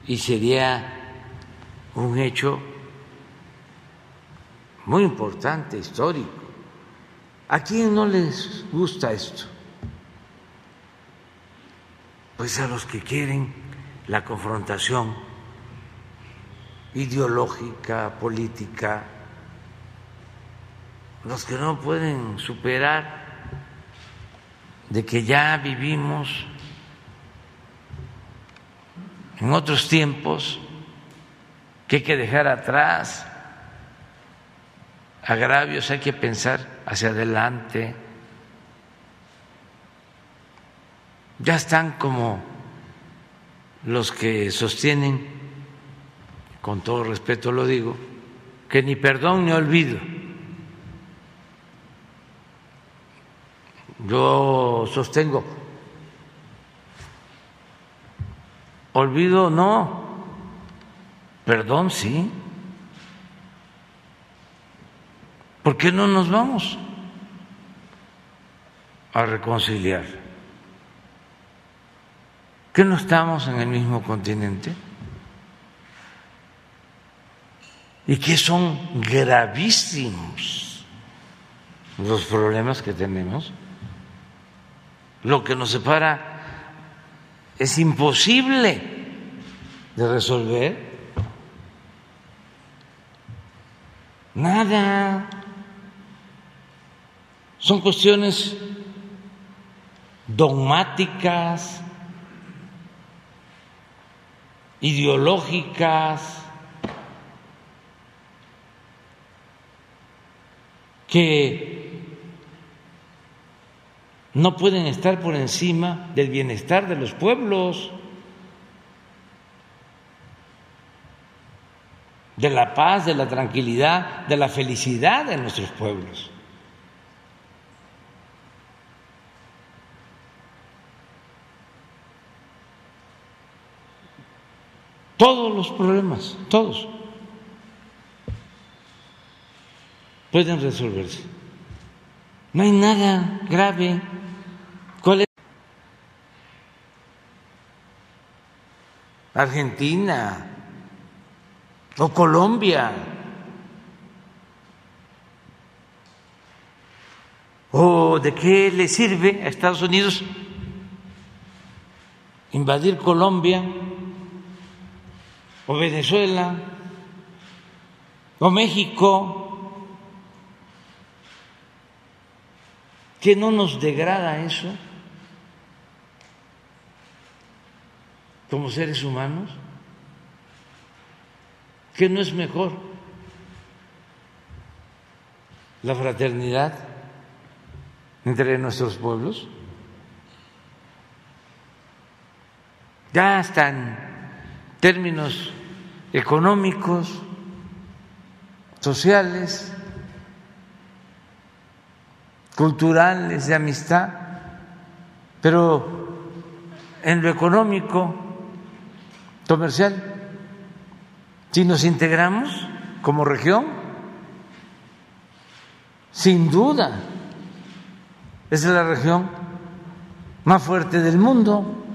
y sería un hecho muy importante, histórico. ¿A quién no les gusta esto? Pues a los que quieren la confrontación ideológica, política, los que no pueden superar de que ya vivimos en otros tiempos que hay que dejar atrás agravios, hay que pensar hacia adelante. Ya están como los que sostienen, con todo respeto lo digo, que ni perdón ni olvido. Yo sostengo olvido no, perdón sí. ¿Por qué no nos vamos a reconciliar? ¿Que no estamos en el mismo continente? Y que son gravísimos los problemas que tenemos. Lo que nos separa es imposible de resolver. Nada. Son cuestiones dogmáticas, ideológicas, que no pueden estar por encima del bienestar de los pueblos, de la paz, de la tranquilidad, de la felicidad de nuestros pueblos. Todos los problemas, todos, pueden resolverse. No hay nada grave. ¿Cuál es? Argentina o Colombia. O de qué le sirve a Estados Unidos invadir Colombia o Venezuela o México ¿Que no nos degrada eso como seres humanos? ¿Que no es mejor la fraternidad entre nuestros pueblos? Ya están términos económicos, sociales, culturales, de amistad, pero en lo económico, comercial, si nos integramos como región, sin duda, es la región más fuerte del mundo,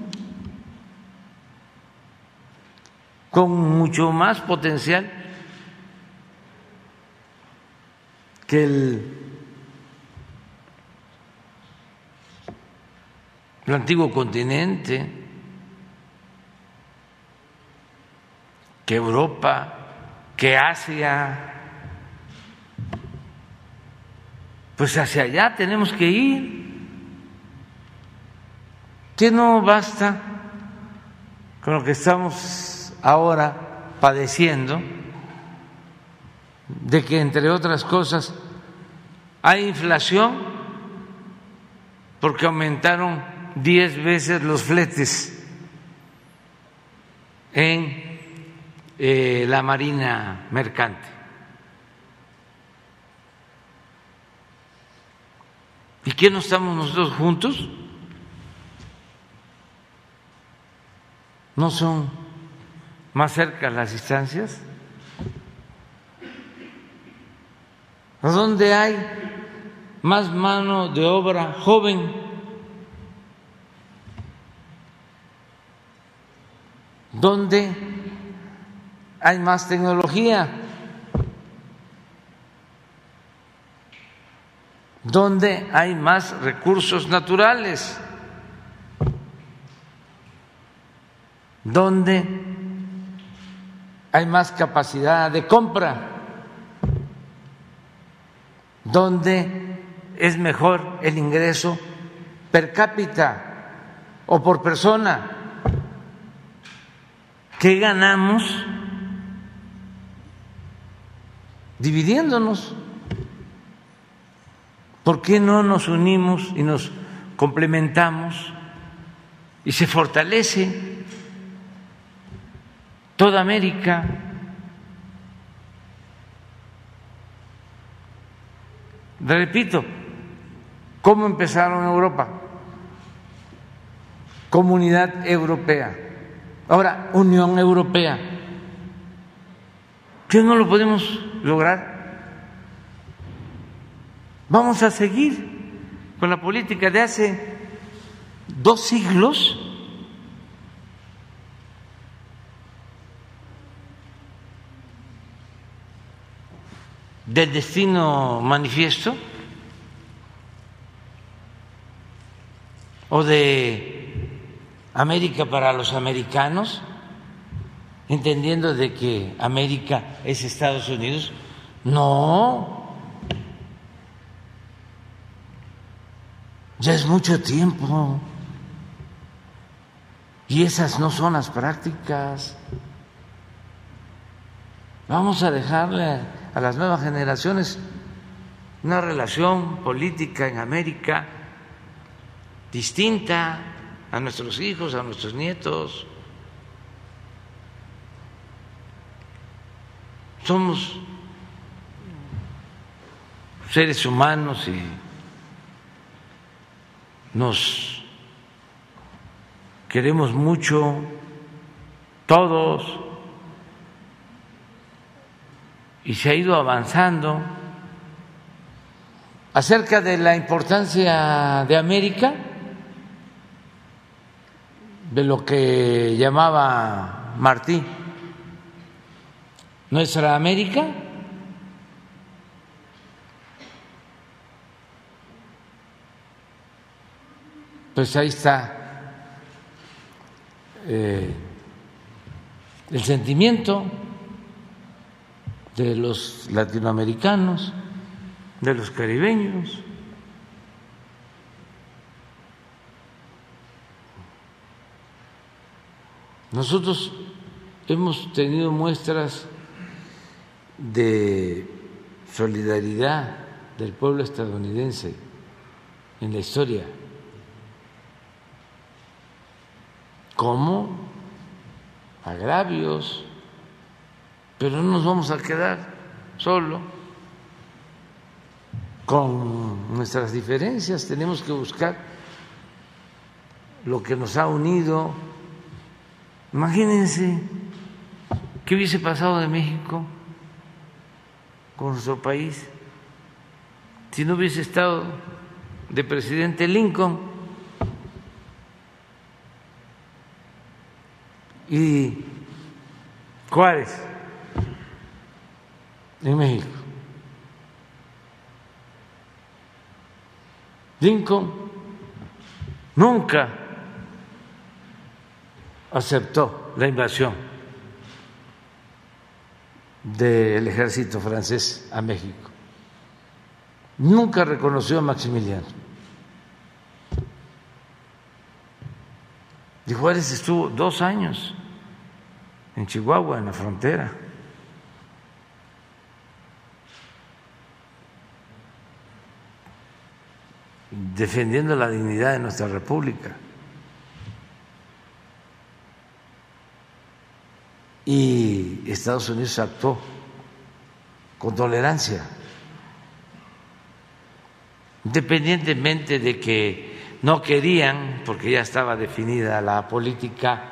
con mucho más potencial que el antiguo continente, Europa, que Asia, pues hacia allá tenemos que ir. Que no basta con lo que estamos ahora padeciendo, de que entre otras cosas hay inflación porque aumentaron diez veces los fletes en eh, la marina mercante. ¿Y qué no estamos nosotros juntos? ¿No son más cerca las distancias? ¿A dónde hay más mano de obra joven? ¿Dónde hay más tecnología? ¿Dónde hay más recursos naturales? ¿Dónde hay más capacidad de compra? ¿Dónde es mejor el ingreso per cápita o por persona? ¿Qué ganamos dividiéndonos? ¿Por qué no nos unimos y nos complementamos y se fortalece toda América? Repito, ¿cómo empezaron Europa? Comunidad Europea Ahora, Unión Europea, ¿qué no lo podemos lograr? Vamos a seguir con la política de hace dos siglos. del destino manifiesto o de América para los americanos, entendiendo de que América es Estados Unidos. No, ya es mucho tiempo. Y esas no son las prácticas. Vamos a dejarle a las nuevas generaciones una relación política en América distinta a nuestros hijos, a nuestros nietos. Somos seres humanos y nos queremos mucho todos. Y se ha ido avanzando. Acerca de la importancia de América de lo que llamaba Martí nuestra América. Pues ahí está eh, el sentimiento de los latinoamericanos, de los caribeños. Nosotros hemos tenido muestras de solidaridad del pueblo estadounidense en la historia, como agravios, pero no nos vamos a quedar solo. Con nuestras diferencias, tenemos que buscar lo que nos ha unido. Imagínense qué hubiese pasado de México con nuestro país si no hubiese estado de presidente Lincoln y Juárez en México. Lincoln nunca aceptó la invasión del ejército francés a México. Nunca reconoció a Maximiliano. Y Juárez estuvo dos años en Chihuahua, en la frontera. defendiendo la dignidad de nuestra república. Y Estados Unidos actuó con tolerancia, independientemente de que no querían, porque ya estaba definida la política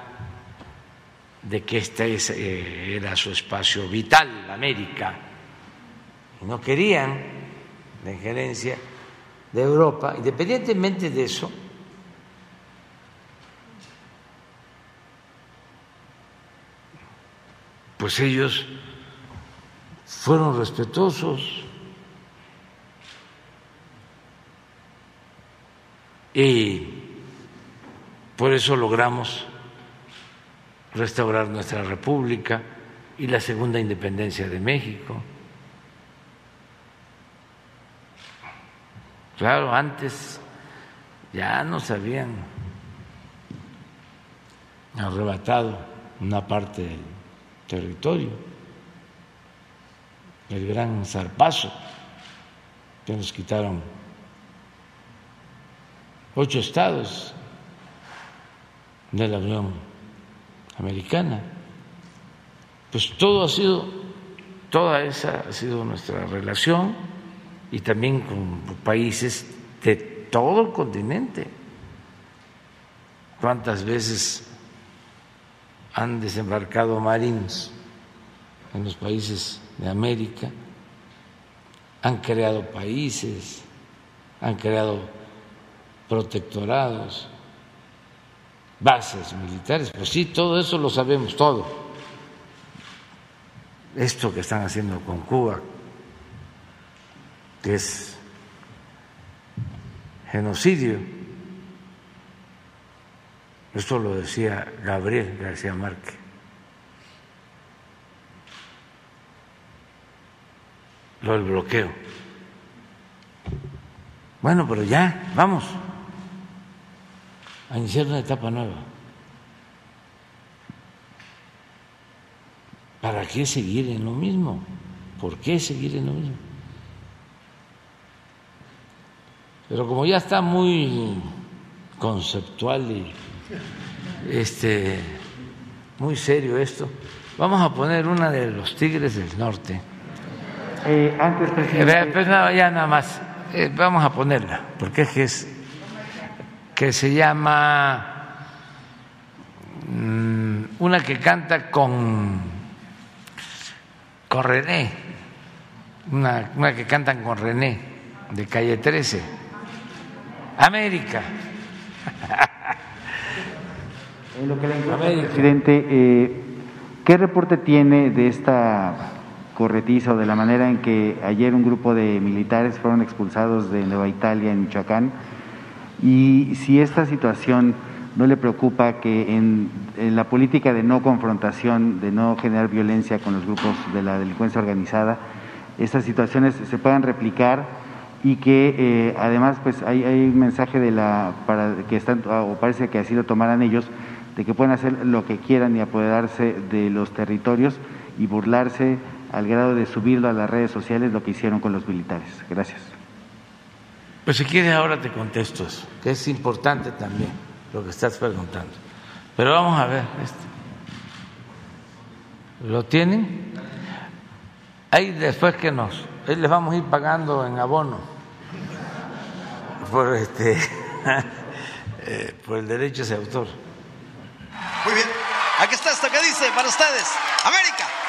de que este eh, era su espacio vital, América, y no querían la injerencia de Europa, independientemente de eso, pues ellos fueron respetuosos y por eso logramos restaurar nuestra república y la segunda independencia de México. Claro, antes ya nos habían arrebatado una parte territorio, el gran zarpazo que nos quitaron ocho estados de la Unión Americana. Pues todo ha sido, toda esa ha sido nuestra relación y también con países de todo el continente. ¿Cuántas veces han desembarcado marinos en los países de América, han creado países, han creado protectorados, bases militares, pues sí, todo eso lo sabemos, todo. Esto que están haciendo con Cuba, que es genocidio, esto lo decía Gabriel García Márquez. Lo del bloqueo. Bueno, pero ya, vamos a iniciar una etapa nueva. ¿Para qué seguir en lo mismo? ¿Por qué seguir en lo mismo? Pero como ya está muy conceptual y este muy serio esto, vamos a poner una de los Tigres del Norte. Eh, antes, presidente. Pues ya nada más, eh, vamos a ponerla, porque es que es que se llama mm, una que canta con, con René, una, una que cantan con René de calle 13, América. En lo que le América. presidente, eh, ¿qué reporte tiene de esta corretiza o de la manera en que ayer un grupo de militares fueron expulsados de Nueva Italia en Michoacán? Y si esta situación no le preocupa que en, la política de no confrontación, de no generar violencia con los grupos de la delincuencia organizada, estas situaciones se puedan replicar y que eh, además pues hay, un mensaje de la para que están o parece que así lo tomarán ellos de que pueden hacer lo que quieran y apoderarse de los territorios y burlarse al grado de subirlo a las redes sociales lo que hicieron con los militares. Gracias. Pues si quieres ahora te contesto eso, que es importante también lo que estás preguntando. Pero vamos a ver, este. ¿lo tienen? Ahí después que nos, les vamos a ir pagando en abono por este, eh, por el derecho de autor. Muy bien, aquí está esto que dice para ustedes, América.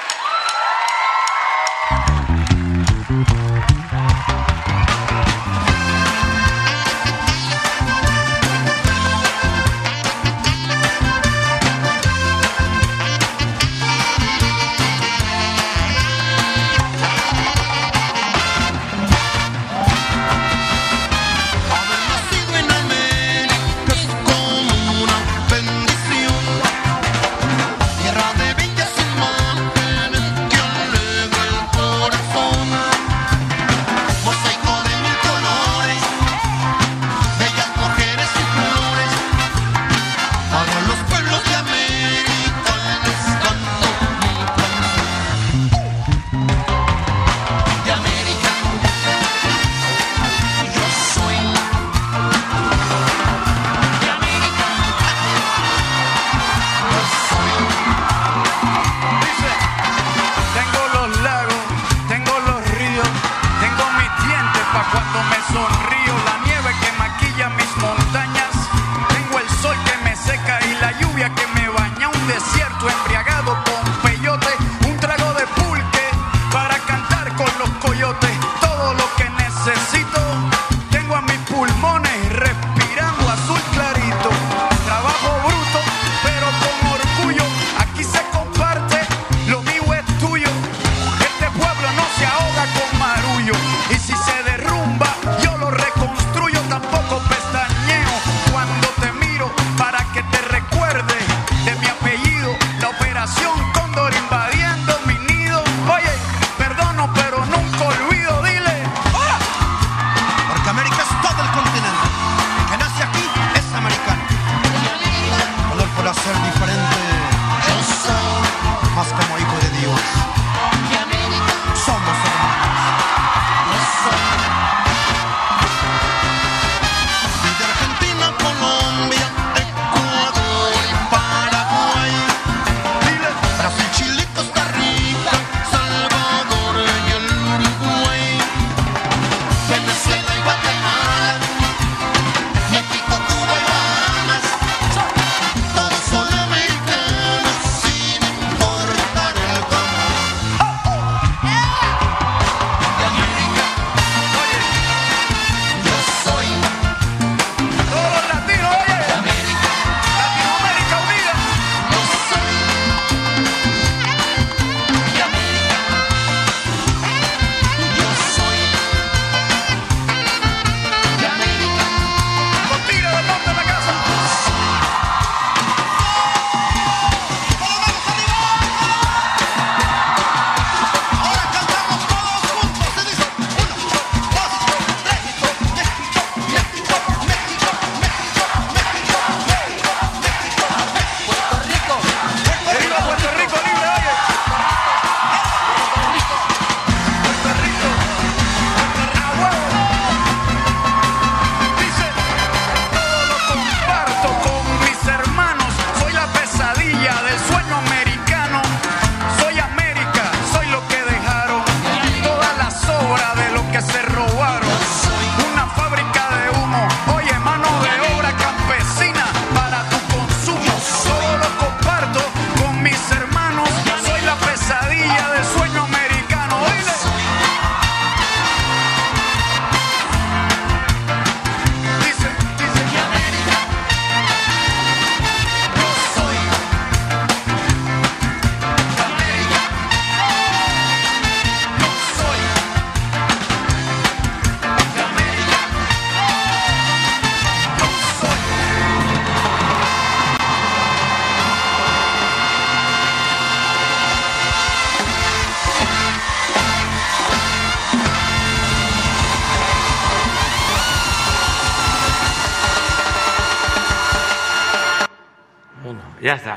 Ya está.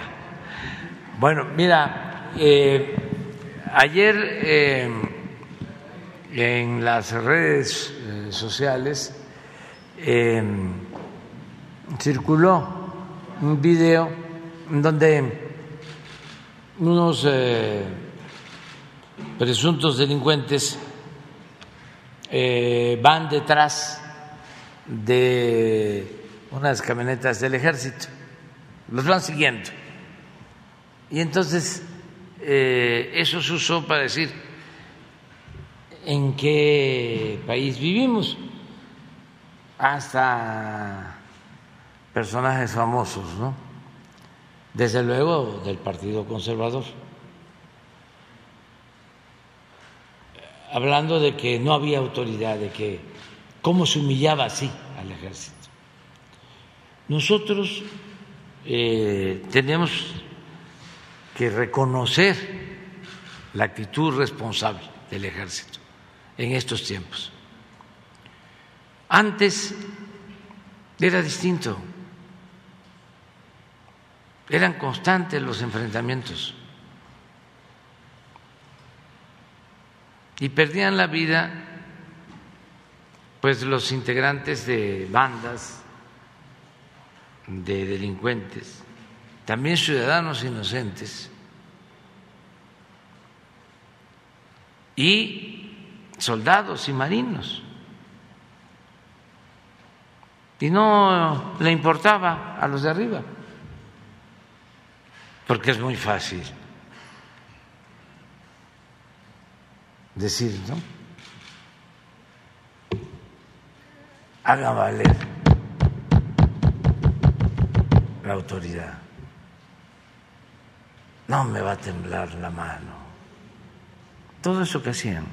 Bueno, mira, eh, ayer eh, en las redes eh, sociales circuló un video donde unos presuntos delincuentes van detrás de unas camionetas del ejército, los van siguiendo. Y entonces eh, eso se usó para decir en qué país vivimos, hasta personajes famosos, ¿no? Desde luego del Partido Conservador. Hablando de que no había autoridad, de que cómo se humillaba así al ejército. Nosotros eh, tenemos que reconocer la actitud responsable del ejército en estos tiempos. Antes era distinto, eran constantes los enfrentamientos y perdían la vida pues los integrantes de bandas de delincuentes, también ciudadanos inocentes y soldados y marinos. Y no le importaba a los de arriba, porque es muy fácil decir, ¿no? haga valer la autoridad. No me va a temblar la mano. Todo eso que hacían.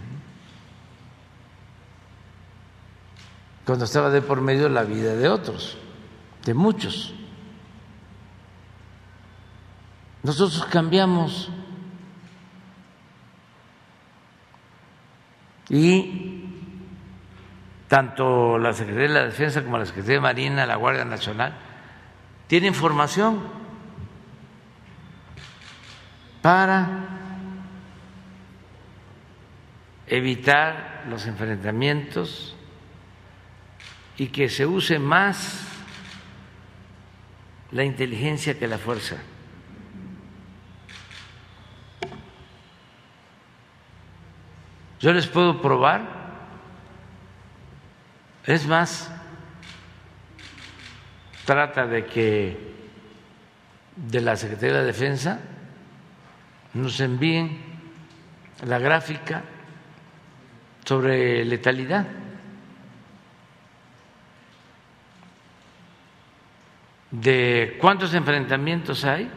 Cuando estaba de por medio la vida de otros, de muchos. Nosotros cambiamos y tanto la Secretaría de la Defensa como la Secretaría de Marina, la Guardia Nacional, tienen formación para evitar los enfrentamientos y que se use más la inteligencia que la fuerza. Yo les puedo probar es más, trata de que de la Secretaría de Defensa nos envíen la gráfica sobre letalidad. de cuántos enfrentamientos hay,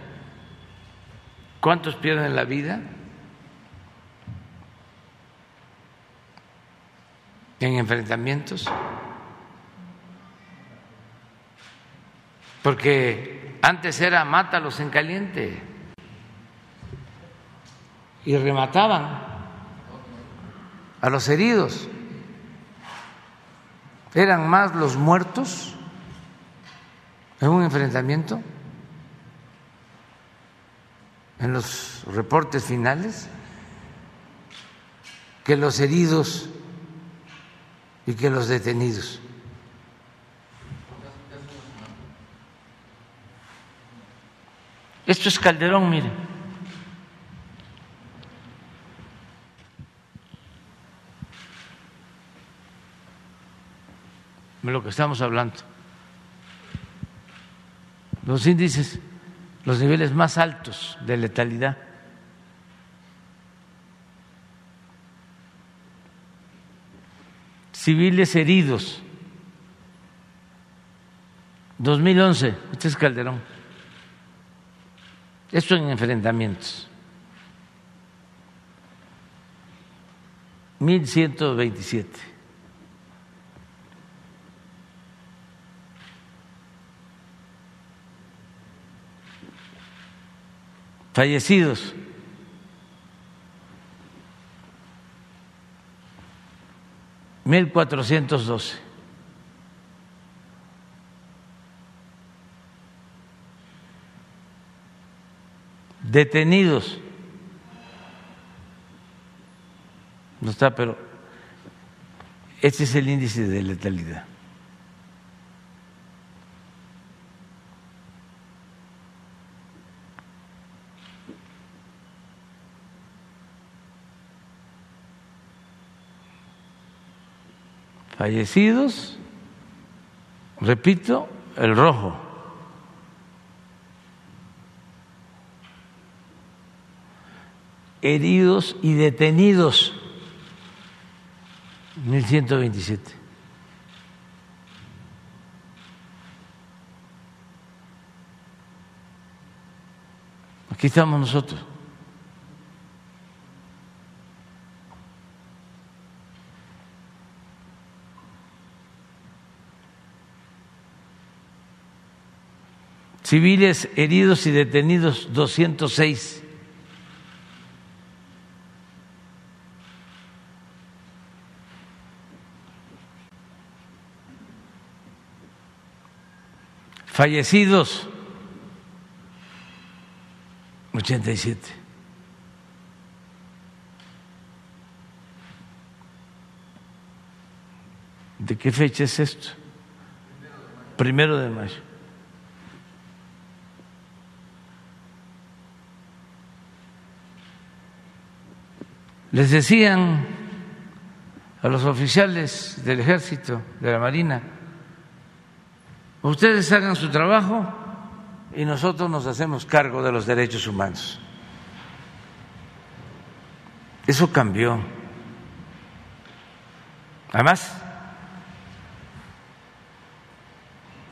cuántos pierden la vida en enfrentamientos. Porque antes era mátalos en caliente y remataban a los heridos. Eran más los muertos en un enfrentamiento, en los reportes finales, que los heridos y que los detenidos. Esto es Calderón, mire. De lo que estamos hablando. Los índices, los niveles más altos de letalidad. Civiles heridos. 2011, este es Calderón. Esto en enfrentamientos. 1127. Fallecidos. Mil cuatrocientos doce. Detenidos. No está, pero este es el índice de letalidad. Fallecidos, repito, el rojo. Heridos y detenidos, 1127. Aquí estamos nosotros. civiles heridos y detenidos 206. Fallecidos 87. ¿De qué fecha es esto? Primero de mayo. les decían a los oficiales del ejército, de la marina, ustedes hagan su trabajo y nosotros nos hacemos cargo de los derechos humanos. Eso cambió. Además,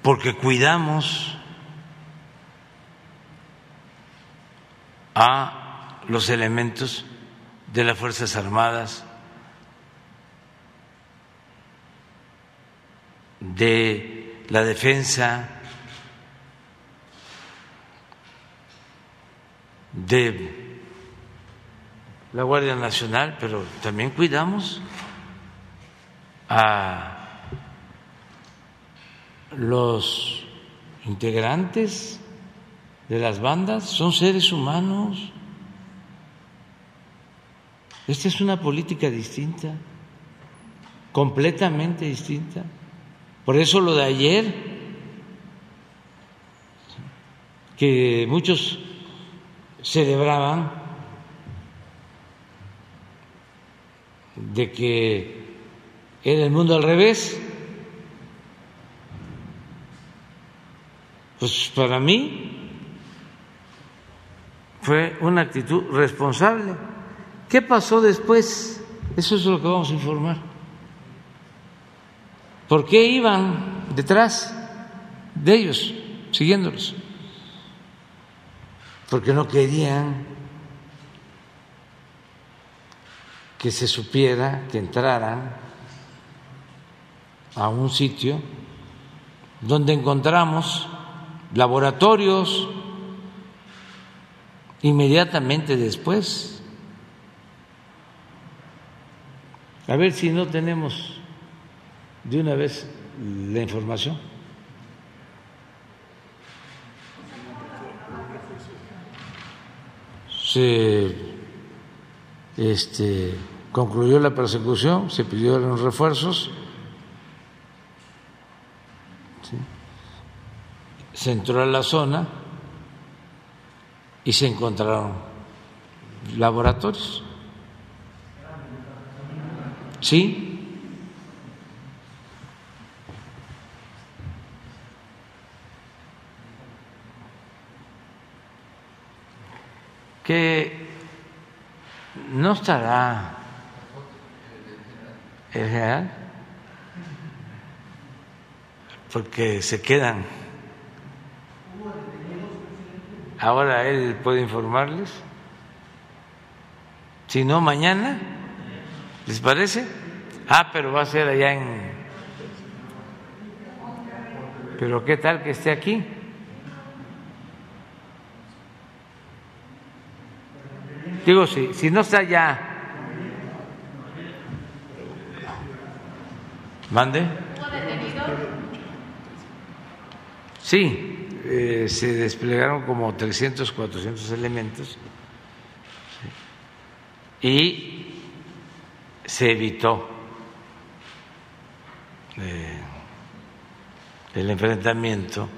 porque cuidamos a los elementos de las Fuerzas Armadas, de la defensa, de la Guardia Nacional, pero también cuidamos a los integrantes de las bandas, son seres humanos. Esta es una política distinta, completamente distinta. Por eso lo de ayer, que muchos celebraban de que era el mundo al revés, pues para mí fue una actitud responsable ¿Qué pasó después? Eso es lo que vamos a informar. ¿Por qué iban detrás de ellos, siguiéndolos? Porque no querían que se supiera que entraran a un sitio donde encontramos laboratorios inmediatamente después A ver si no tenemos de una vez la información. Se este, concluyó la persecución, se pidieron refuerzos, se entró a la zona y se encontraron laboratorios. ¿Sí? Que no estará el general porque se quedan. Ahora él puede informarles. Si no, mañana. ¿Les parece? Ah, pero va a ser allá en... Pero ¿qué tal que esté aquí? Digo, si, si no está allá... ¿Mande? Sí, eh, se desplegaron como 300, 400 elementos. Y se evitó eh, el enfrentamiento,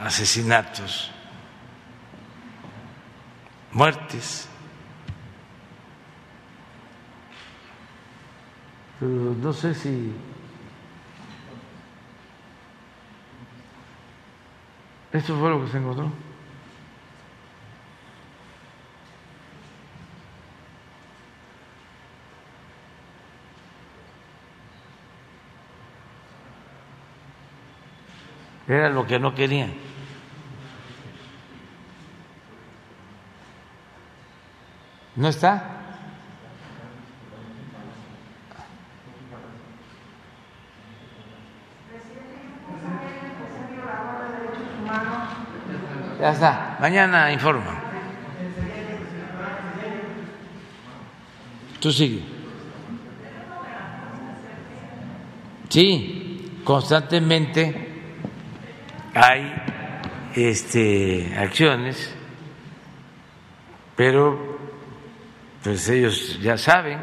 asesinatos, muertes. Pero no sé si esto fue lo que se encontró. Era lo que no querían. ¿No está? Ya está. Mañana informa. Tú sigue. Sí, constantemente hay este, acciones, pero pues ellos ya saben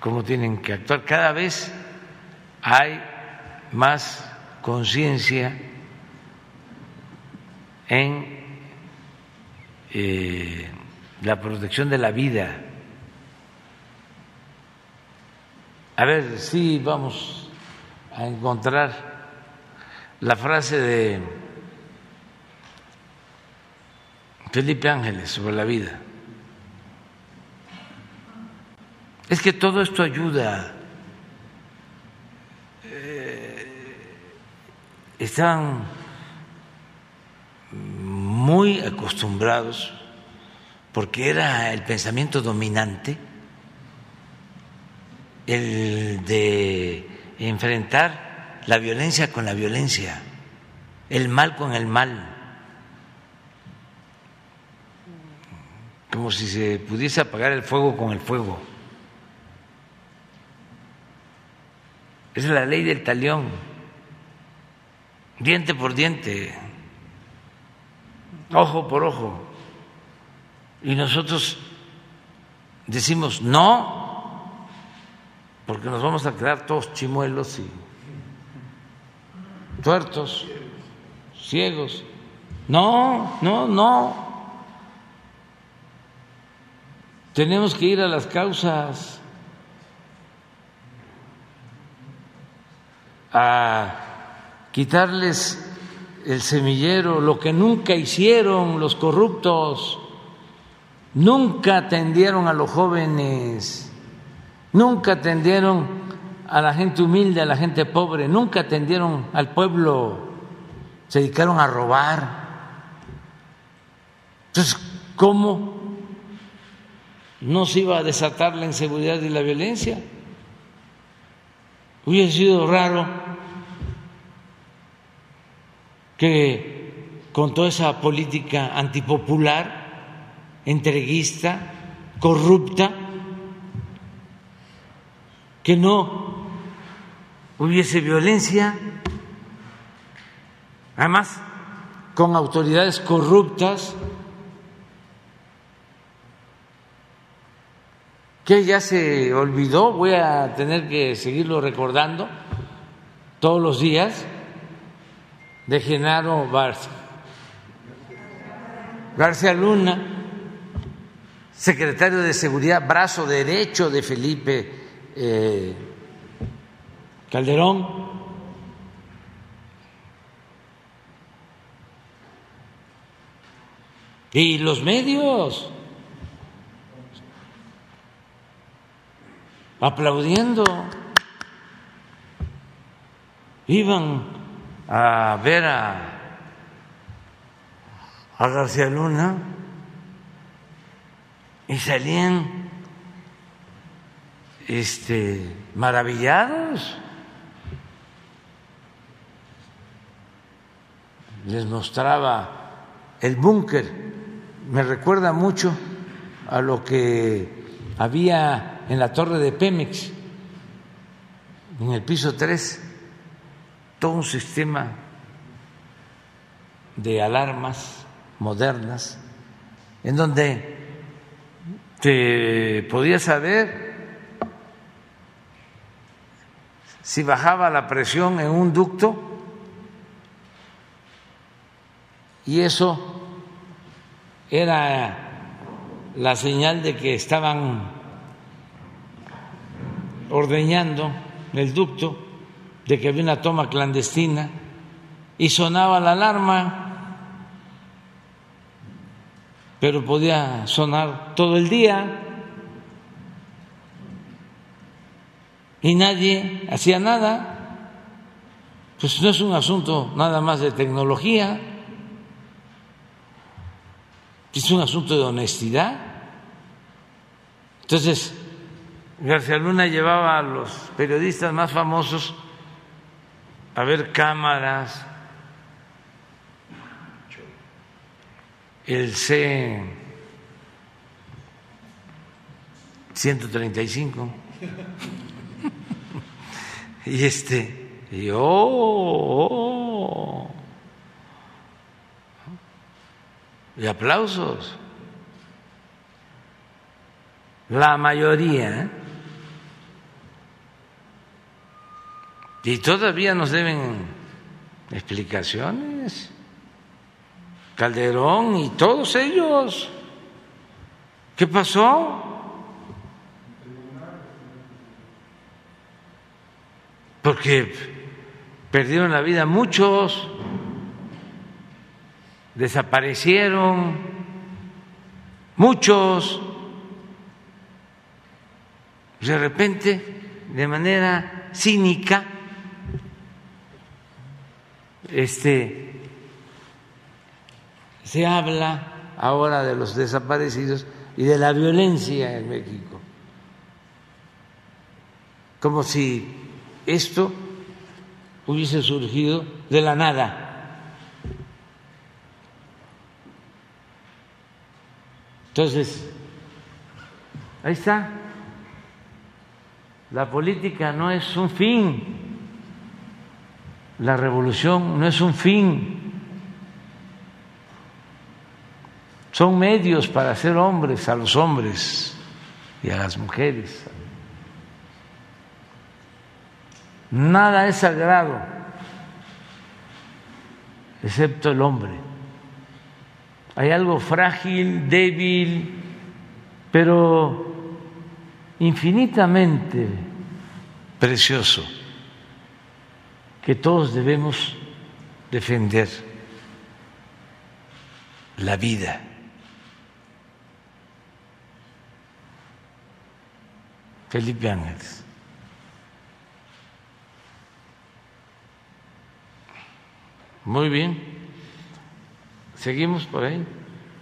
cómo tienen que actuar. Cada vez hay más conciencia en eh, la protección de la vida. A ver si vamos a encontrar la frase de Felipe Ángeles sobre la vida. Es que todo esto ayuda. Eh, están muy acostumbrados, porque era el pensamiento dominante, el de enfrentar la violencia con la violencia, el mal con el mal, como si se pudiese apagar el fuego con el fuego. Es la ley del talión, diente por diente, ojo por ojo. Y nosotros decimos no, porque nos vamos a quedar todos chimuelos y tuertos, ciegos. No, no, no. Tenemos que ir a las causas, a quitarles el semillero, lo que nunca hicieron los corruptos, nunca atendieron a los jóvenes, nunca atendieron a la gente humilde, a la gente pobre, nunca atendieron al pueblo, se dedicaron a robar. Entonces, ¿cómo no se iba a desatar la inseguridad y la violencia? Hubiera sido raro que con toda esa política antipopular, entreguista, corrupta, que no hubiese violencia, además con autoridades corruptas, que ya se olvidó, voy a tener que seguirlo recordando todos los días, de Genaro García, García Luna, secretario de Seguridad, brazo derecho de Felipe eh, Calderón, y los medios aplaudiendo, iban a ver a, a García Luna y salían este, maravillados. les mostraba el búnker, me recuerda mucho a lo que había en la torre de Pemex, en el piso 3, todo un sistema de alarmas modernas en donde te podías saber si bajaba la presión en un ducto y eso era la señal de que estaban ordeñando el ducto, de que había una toma clandestina y sonaba la alarma, pero podía sonar todo el día y nadie hacía nada. Pues no es un asunto nada más de tecnología, es un asunto de honestidad. Entonces, García Luna llevaba a los periodistas más famosos a ver cámaras, el C 135 y este y oh, oh, y aplausos. La mayoría y todavía nos deben explicaciones Calderón y todos ellos. ¿Qué pasó? Porque perdieron la vida muchos, desaparecieron muchos, de repente, de manera cínica, este se habla ahora de los desaparecidos y de la violencia en México, como si esto hubiese surgido de la nada. Entonces, ahí está, la política no es un fin, la revolución no es un fin, son medios para hacer hombres a los hombres y a las mujeres. Nada es sagrado excepto el hombre. Hay algo frágil, débil, pero infinitamente precioso que todos debemos defender, la vida. Felipe Ángeles. Muy bien. Seguimos por ahí.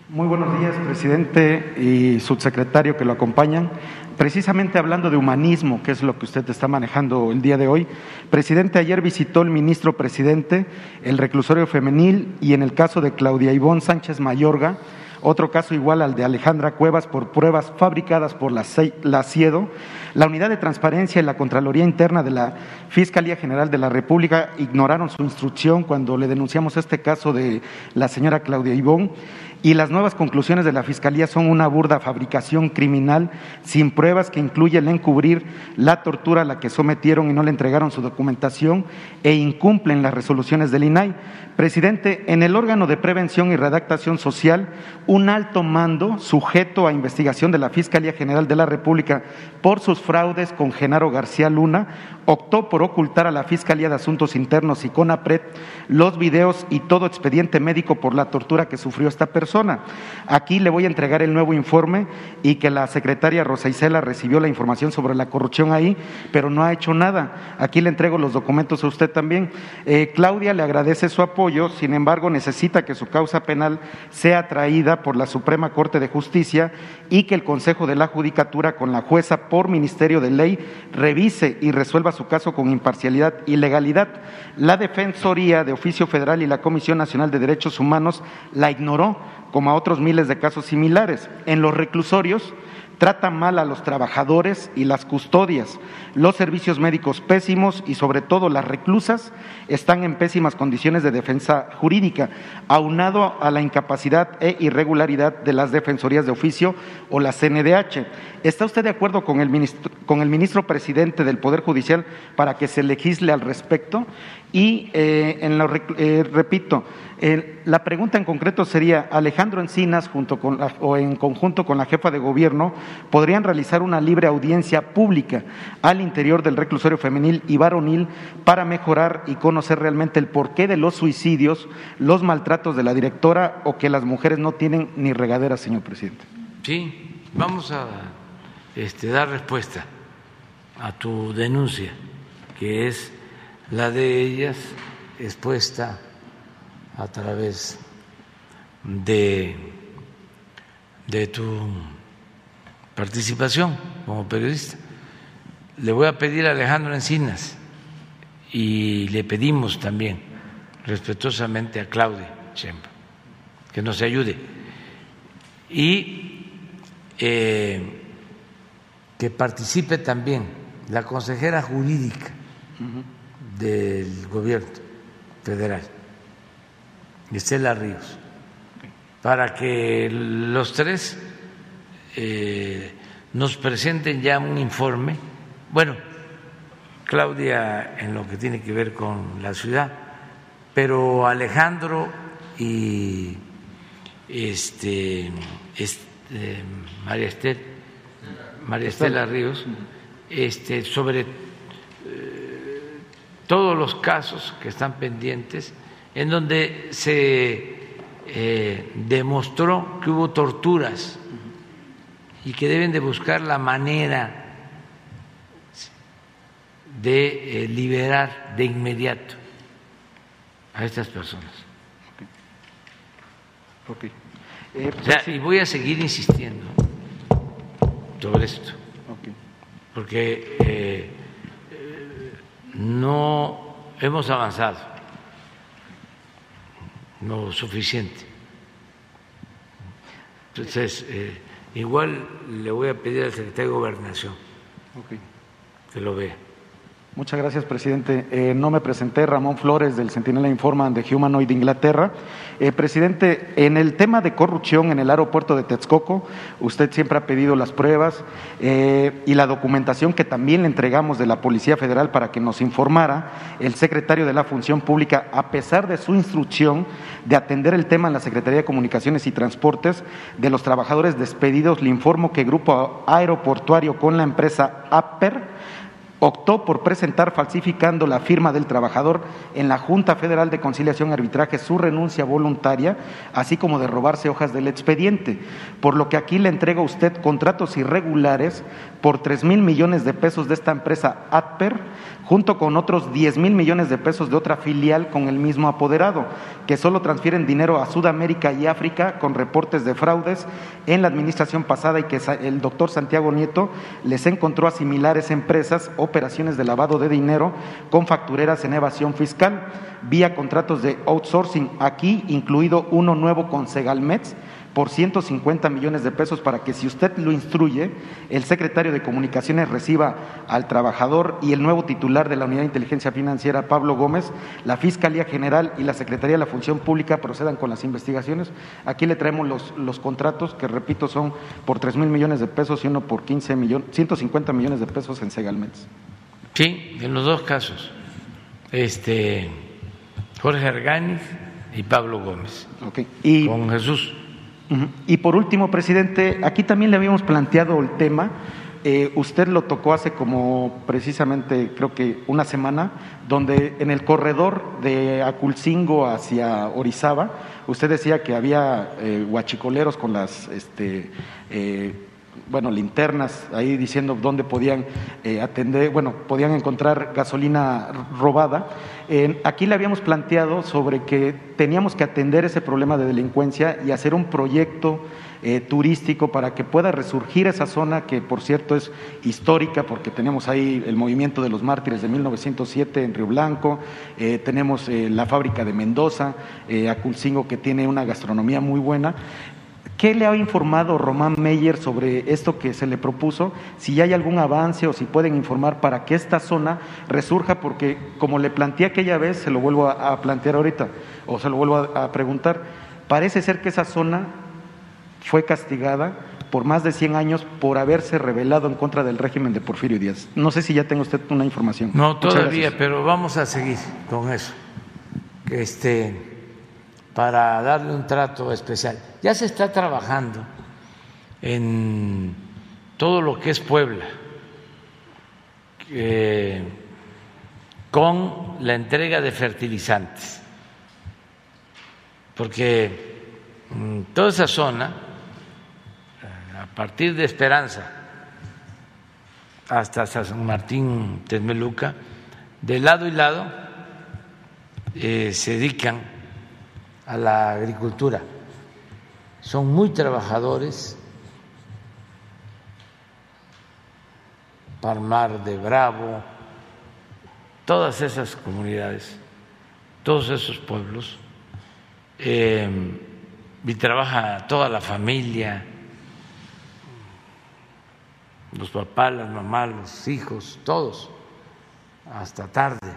Muy buenos días, presidente y subsecretario que lo acompañan. Precisamente hablando de humanismo, que es lo que usted está manejando el día de hoy, presidente, ayer visitó el ministro presidente el reclusorio femenil y en el caso de Claudia Ivón Sánchez Mayorga, otro caso igual al de Alejandra Cuevas por pruebas fabricadas por la, CIEDO, la Unidad de Transparencia y la Contraloría Interna de la Fiscalía General de la República ignoraron su instrucción cuando le denunciamos este caso de la señora Claudia Ibón y las nuevas conclusiones de la Fiscalía son una burda fabricación criminal sin pruebas que incluye el encubrir la tortura a la que sometieron y no le entregaron su documentación e incumplen las resoluciones del INAI. Presidente, en el órgano de prevención y redactación social, un alto mando sujeto a investigación de la Fiscalía General de la República por sus fraudes con Genaro García Luna optó por ocultar a la Fiscalía de Asuntos Internos y CONAPRED los videos y todo expediente médico por la tortura que sufrió esta persona. Aquí le voy a entregar el nuevo informe y que la secretaria Rosa Isela recibió la información sobre la corrupción ahí, pero no ha hecho nada. Aquí le entrego los documentos a usted también. Eh, Claudia le agradece su apoyo, sin embargo necesita que su causa penal sea traída por la Suprema Corte de Justicia y que el Consejo de la Judicatura con la jueza por Ministerio de Ley revise y resuelva su caso con imparcialidad y legalidad. La Defensoría de Oficio Federal y la Comisión Nacional de Derechos Humanos la ignoró, como a otros miles de casos similares. En los reclusorios trata mal a los trabajadores y las custodias, los servicios médicos pésimos y sobre todo las reclusas están en pésimas condiciones de defensa jurídica, aunado a la incapacidad e irregularidad de las defensorías de oficio o la CNDH. ¿Está usted de acuerdo con el ministro, con el ministro presidente del Poder Judicial para que se legisle al respecto? Y, eh, en lo, eh, repito, eh, la pregunta en concreto sería, Alejandro Encinas, junto con o en conjunto con la jefa de gobierno, podrían realizar una libre audiencia pública al interior del reclusorio femenil y varonil para mejorar y conocer realmente el porqué de los suicidios, los maltratos de la directora o que las mujeres no tienen ni regadera, señor presidente. Sí, vamos a este, dar respuesta a tu denuncia, que es la de ellas expuesta a través de, de tu participación como periodista. Le voy a pedir a Alejandro Encinas y le pedimos también respetuosamente a Claudia Chemba que nos ayude y eh, que participe también la consejera jurídica del gobierno federal, Estela Ríos, para que los tres eh, nos presenten ya un informe. Bueno, Claudia en lo que tiene que ver con la ciudad, pero Alejandro y este, este María Estela, María Estela Ríos, este, sobre todos los casos que están pendientes en donde se eh, demostró que hubo torturas y que deben de buscar la manera de eh, liberar de inmediato a estas personas. Eh, y voy a seguir insistiendo sobre esto, porque no hemos avanzado lo suficiente. Entonces, eh, igual le voy a pedir al secretario de Gobernación que lo vea. Muchas gracias, presidente. Eh, no me presenté, Ramón Flores del Sentinela Informa de Humanoid de Inglaterra. Eh, presidente, en el tema de corrupción en el aeropuerto de Texcoco, usted siempre ha pedido las pruebas eh, y la documentación que también le entregamos de la Policía Federal para que nos informara. El secretario de la Función Pública, a pesar de su instrucción de atender el tema en la Secretaría de Comunicaciones y Transportes de los trabajadores despedidos, le informo que Grupo Aeroportuario con la empresa APER optó por presentar falsificando la firma del trabajador en la Junta Federal de Conciliación y Arbitraje su renuncia voluntaria, así como de robarse hojas del expediente, por lo que aquí le entrega a usted contratos irregulares por tres mil millones de pesos de esta empresa ADPER, junto con otros 10 mil millones de pesos de otra filial con el mismo apoderado, que solo transfieren dinero a Sudamérica y África con reportes de fraudes en la administración pasada y que el doctor Santiago Nieto les encontró a similares empresas operaciones de lavado de dinero con factureras en evasión fiscal vía contratos de outsourcing, aquí incluido uno nuevo con Segalmex por 150 millones de pesos para que si usted lo instruye, el secretario de Comunicaciones reciba al trabajador y el nuevo titular de la Unidad de Inteligencia Financiera, Pablo Gómez, la Fiscalía General y la Secretaría de la Función Pública procedan con las investigaciones. Aquí le traemos los, los contratos, que repito son por 3 mil millones de pesos y uno por 15 millones, 150 millones de pesos en Segalmex. Sí, en los dos casos. Este, Jorge Arganiz y Pablo Gómez. Y, con Jesús. Y por último, presidente, aquí también le habíamos planteado el tema. Eh, usted lo tocó hace como precisamente, creo que una semana, donde en el corredor de Aculcingo hacia Orizaba, usted decía que había eh, huachicoleros con las este, eh, bueno, linternas ahí diciendo dónde podían eh, atender, bueno, podían encontrar gasolina robada. aquí le habíamos planteado sobre que teníamos que atender ese problema de delincuencia y hacer un proyecto eh, turístico para que pueda resurgir esa zona que, por cierto, es histórica porque tenemos ahí el movimiento de los mártires de 1907 en Río Blanco, eh, tenemos la fábrica de Mendoza, Aculcingo que tiene una gastronomía muy buena. ¿Qué le ha informado Román Meyer sobre esto que se le propuso? Si hay algún avance o si pueden informar para que esta zona resurja, porque como le planteé aquella vez, se lo vuelvo a, plantear ahorita, o se lo vuelvo a, preguntar, parece ser que esa zona fue castigada por más de 100 años por haberse rebelado en contra del régimen de Porfirio Díaz. No sé si ya tengo usted una información. No, todavía, pero vamos a seguir con eso. Este, para darle un trato especial. Ya se está trabajando en todo lo que es Puebla, eh, con la entrega de fertilizantes, porque toda esa zona, a partir de Esperanza hasta San Martín Tesmeluca, de lado y lado eh, se dedican a la agricultura. Son muy trabajadores. Palmar de Bravo, todas esas comunidades, todos esos pueblos, eh, y trabaja toda la familia, los papás, las mamás, los hijos, todos, hasta tarde,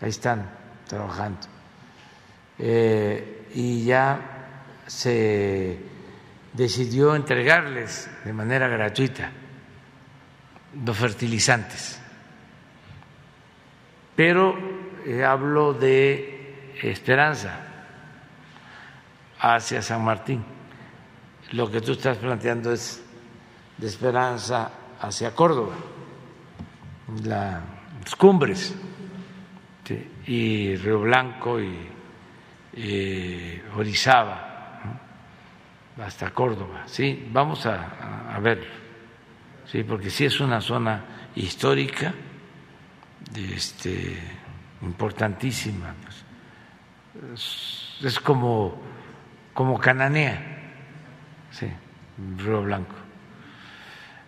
ahí están trabajando. Eh, y ya se decidió entregarles de manera gratuita los fertilizantes. Pero eh, hablo de esperanza hacia San Martín. Lo que tú estás planteando es de esperanza hacia Córdoba, las cumbres y Río Blanco y eh, Orizaba, hasta Córdoba. Sí, vamos a, ver, sí, porque sí es una zona histórica, este, importantísima. Pues. Es, como, como Cananea, sí, Río Blanco.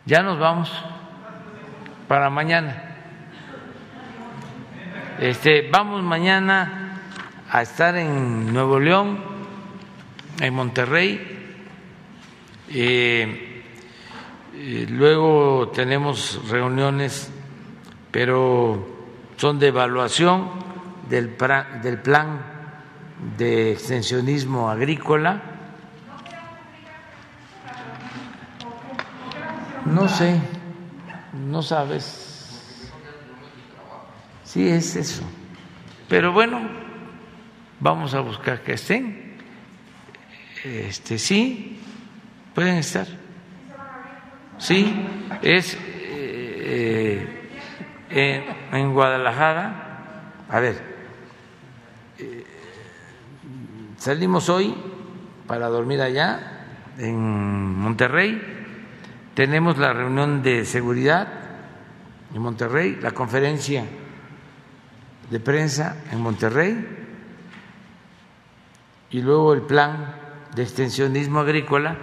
Ya nos vamos para mañana. Este, vamos mañana a estar en Nuevo León, en Monterrey. Eh, eh, luego tenemos reuniones, pero son de evaluación del, del plan de extensionismo agrícola. No sé, no sabes. Sí, es eso. Pero bueno, vamos a buscar que estén. Este sí, pueden estar. Sí, es eh, en, Guadalajara. A ver, eh, salimos hoy para dormir allá en Monterrey. Tenemos la reunión de seguridad en Monterrey, la conferencia de prensa en Monterrey y luego el plan de extensionismo agrícola,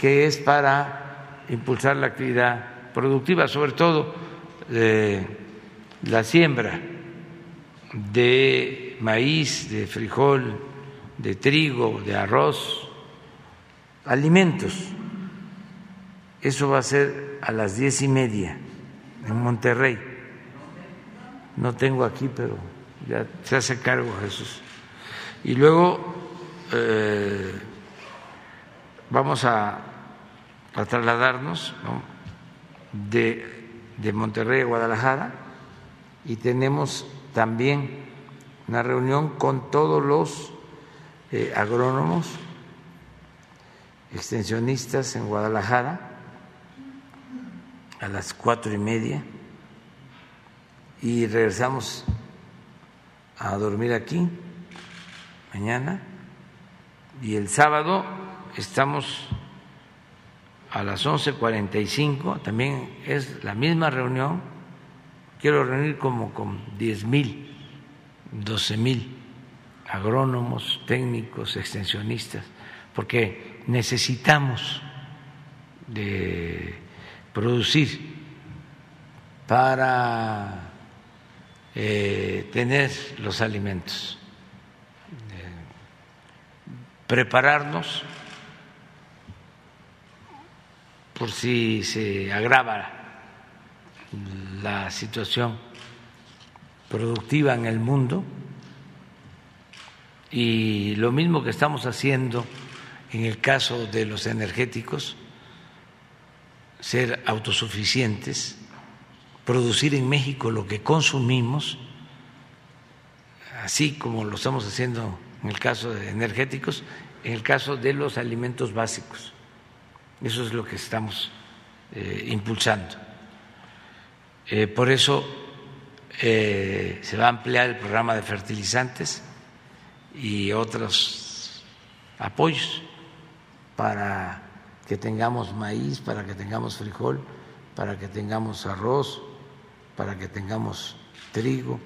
que es para impulsar la actividad productiva, sobre todo eh, la siembra de maíz, de frijol, de trigo, de arroz, alimentos. Eso va a ser a las diez y media en Monterrey. No tengo aquí, pero ya se hace cargo Jesús. Y luego eh, vamos a, trasladarnos de, Monterrey a Guadalajara y tenemos también una reunión con todos los eh, agrónomos extensionistas en Guadalajara a las cuatro y media y regresamos a dormir aquí mañana y el sábado estamos a las 11.45, también es la misma reunión, quiero reunir como con 10 mil, 12 mil agrónomos, técnicos, extensionistas, porque necesitamos de producir para eh, tener los alimentos prepararnos por si se agrava la situación productiva en el mundo. Y lo mismo que estamos haciendo en el caso de los energéticos, ser autosuficientes, producir en México lo que consumimos, así como lo estamos haciendo en el caso de energéticos, en el caso de los alimentos básicos. Eso es lo que estamos eh, impulsando. Eh, por eso eh, se va a ampliar el programa de fertilizantes y otros apoyos para que tengamos maíz, para que tengamos frijol, para que tengamos arroz, para que tengamos trigo.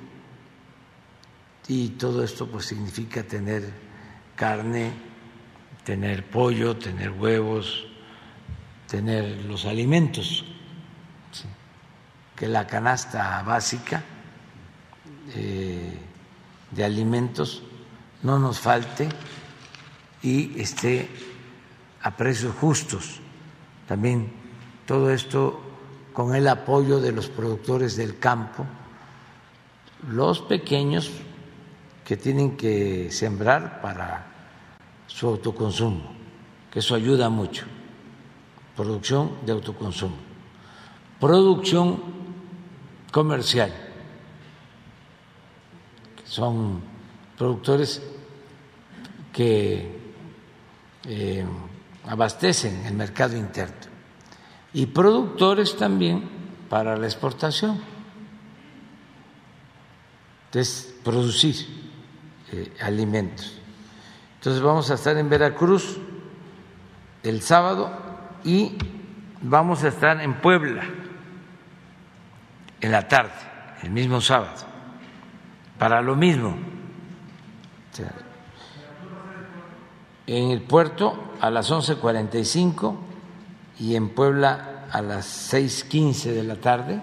Y todo esto pues significa tener carne, tener pollo, tener huevos, tener los alimentos, que la canasta básica eh, de alimentos no nos falte y esté a precios justos. También todo esto con el apoyo de los productores del campo, los pequeños que tienen que sembrar para su autoconsumo, que eso ayuda mucho. Producción de autoconsumo, producción comercial, son productores que eh, abastecen el mercado interno. Y productores también para la exportación. Entonces, producir eh, alimentos. Entonces vamos a estar en Veracruz el sábado y vamos a estar en Puebla en la tarde, el mismo sábado, para lo mismo. En el puerto a las 11.45 y en Puebla a las 6.15 de la tarde.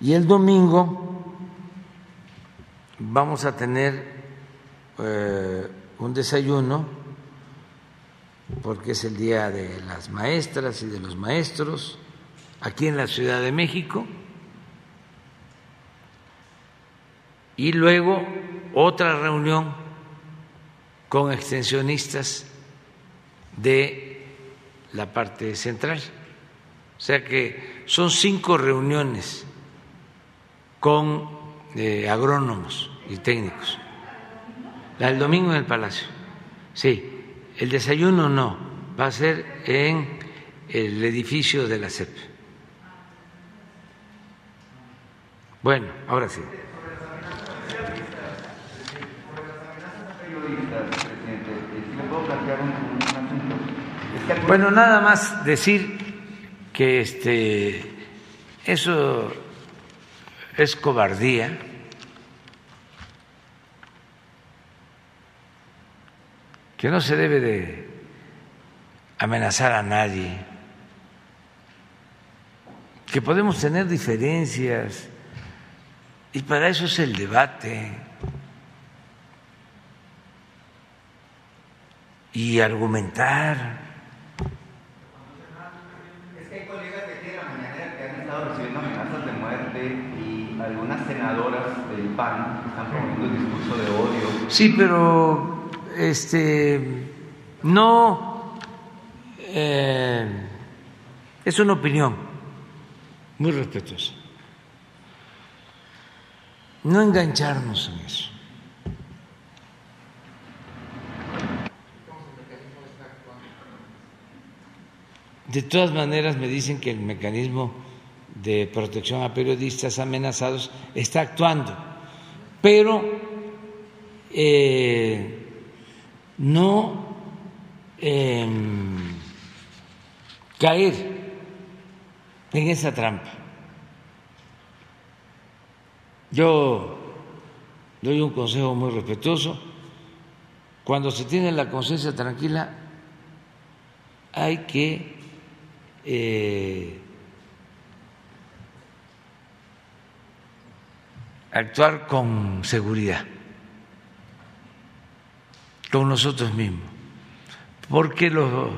Y el domingo vamos a tener eh, un desayuno porque es el Día de las Maestras y de los Maestros, aquí en la Ciudad de México. Y luego otra reunión con extensionistas de la parte central. O sea que son cinco reuniones con eh, agrónomos y técnicos. La del domingo en el Palacio. Sí, el desayuno no, va a ser en el edificio de la CEP. Bueno, ahora sí. Bueno, nada más decir que este eso es cobardía que no se debe de amenazar a nadie, que podemos tener diferencias y para eso es el debate y argumentar. Es que hay colegas de aquí de la mañana que han estado recibiendo amenazas de muerte y algunas senadoras del PAN están promoviendo un discurso de odio. Sí, pero este, no eh, es una opinión muy respetuosa. No engancharnos en eso. De todas maneras, me dicen que el mecanismo de protección a periodistas amenazados está actuando, pero eh, no em, caer en esa trampa. Yo doy un consejo muy respetuoso. Cuando se tiene la conciencia tranquila, hay que eh, actuar con seguridad con nosotros mismos, porque los,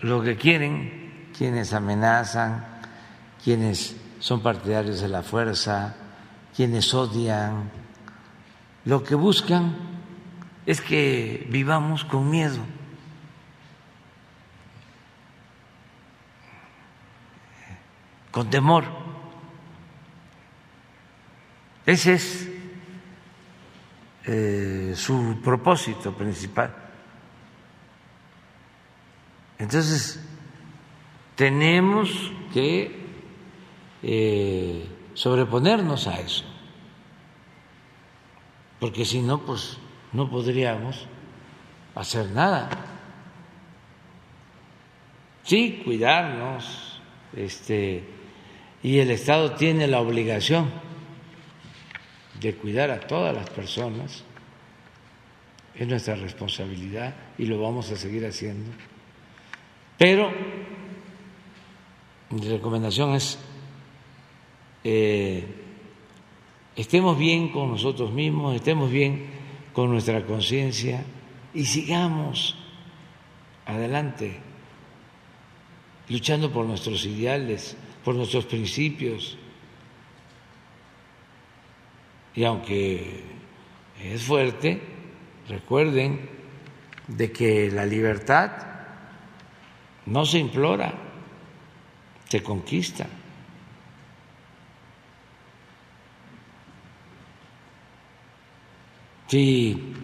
lo que quieren quienes amenazan, quienes son partidarios de la fuerza, quienes odian, lo que buscan es que vivamos con miedo. con temor. Ese es eh, su propósito principal. Entonces, tenemos que eh, sobreponernos a eso, porque si no, pues no podríamos hacer nada. Sí, cuidarnos, este, y el Estado tiene la obligación de cuidar a todas las personas, es nuestra responsabilidad y lo vamos a seguir haciendo. Pero mi recomendación es eh, estemos bien con nosotros mismos, estemos bien con nuestra conciencia y sigamos adelante, luchando por nuestros ideales, por nuestros principios. Y aunque es fuerte, recuerden de que la libertad no se implora, se conquista. Si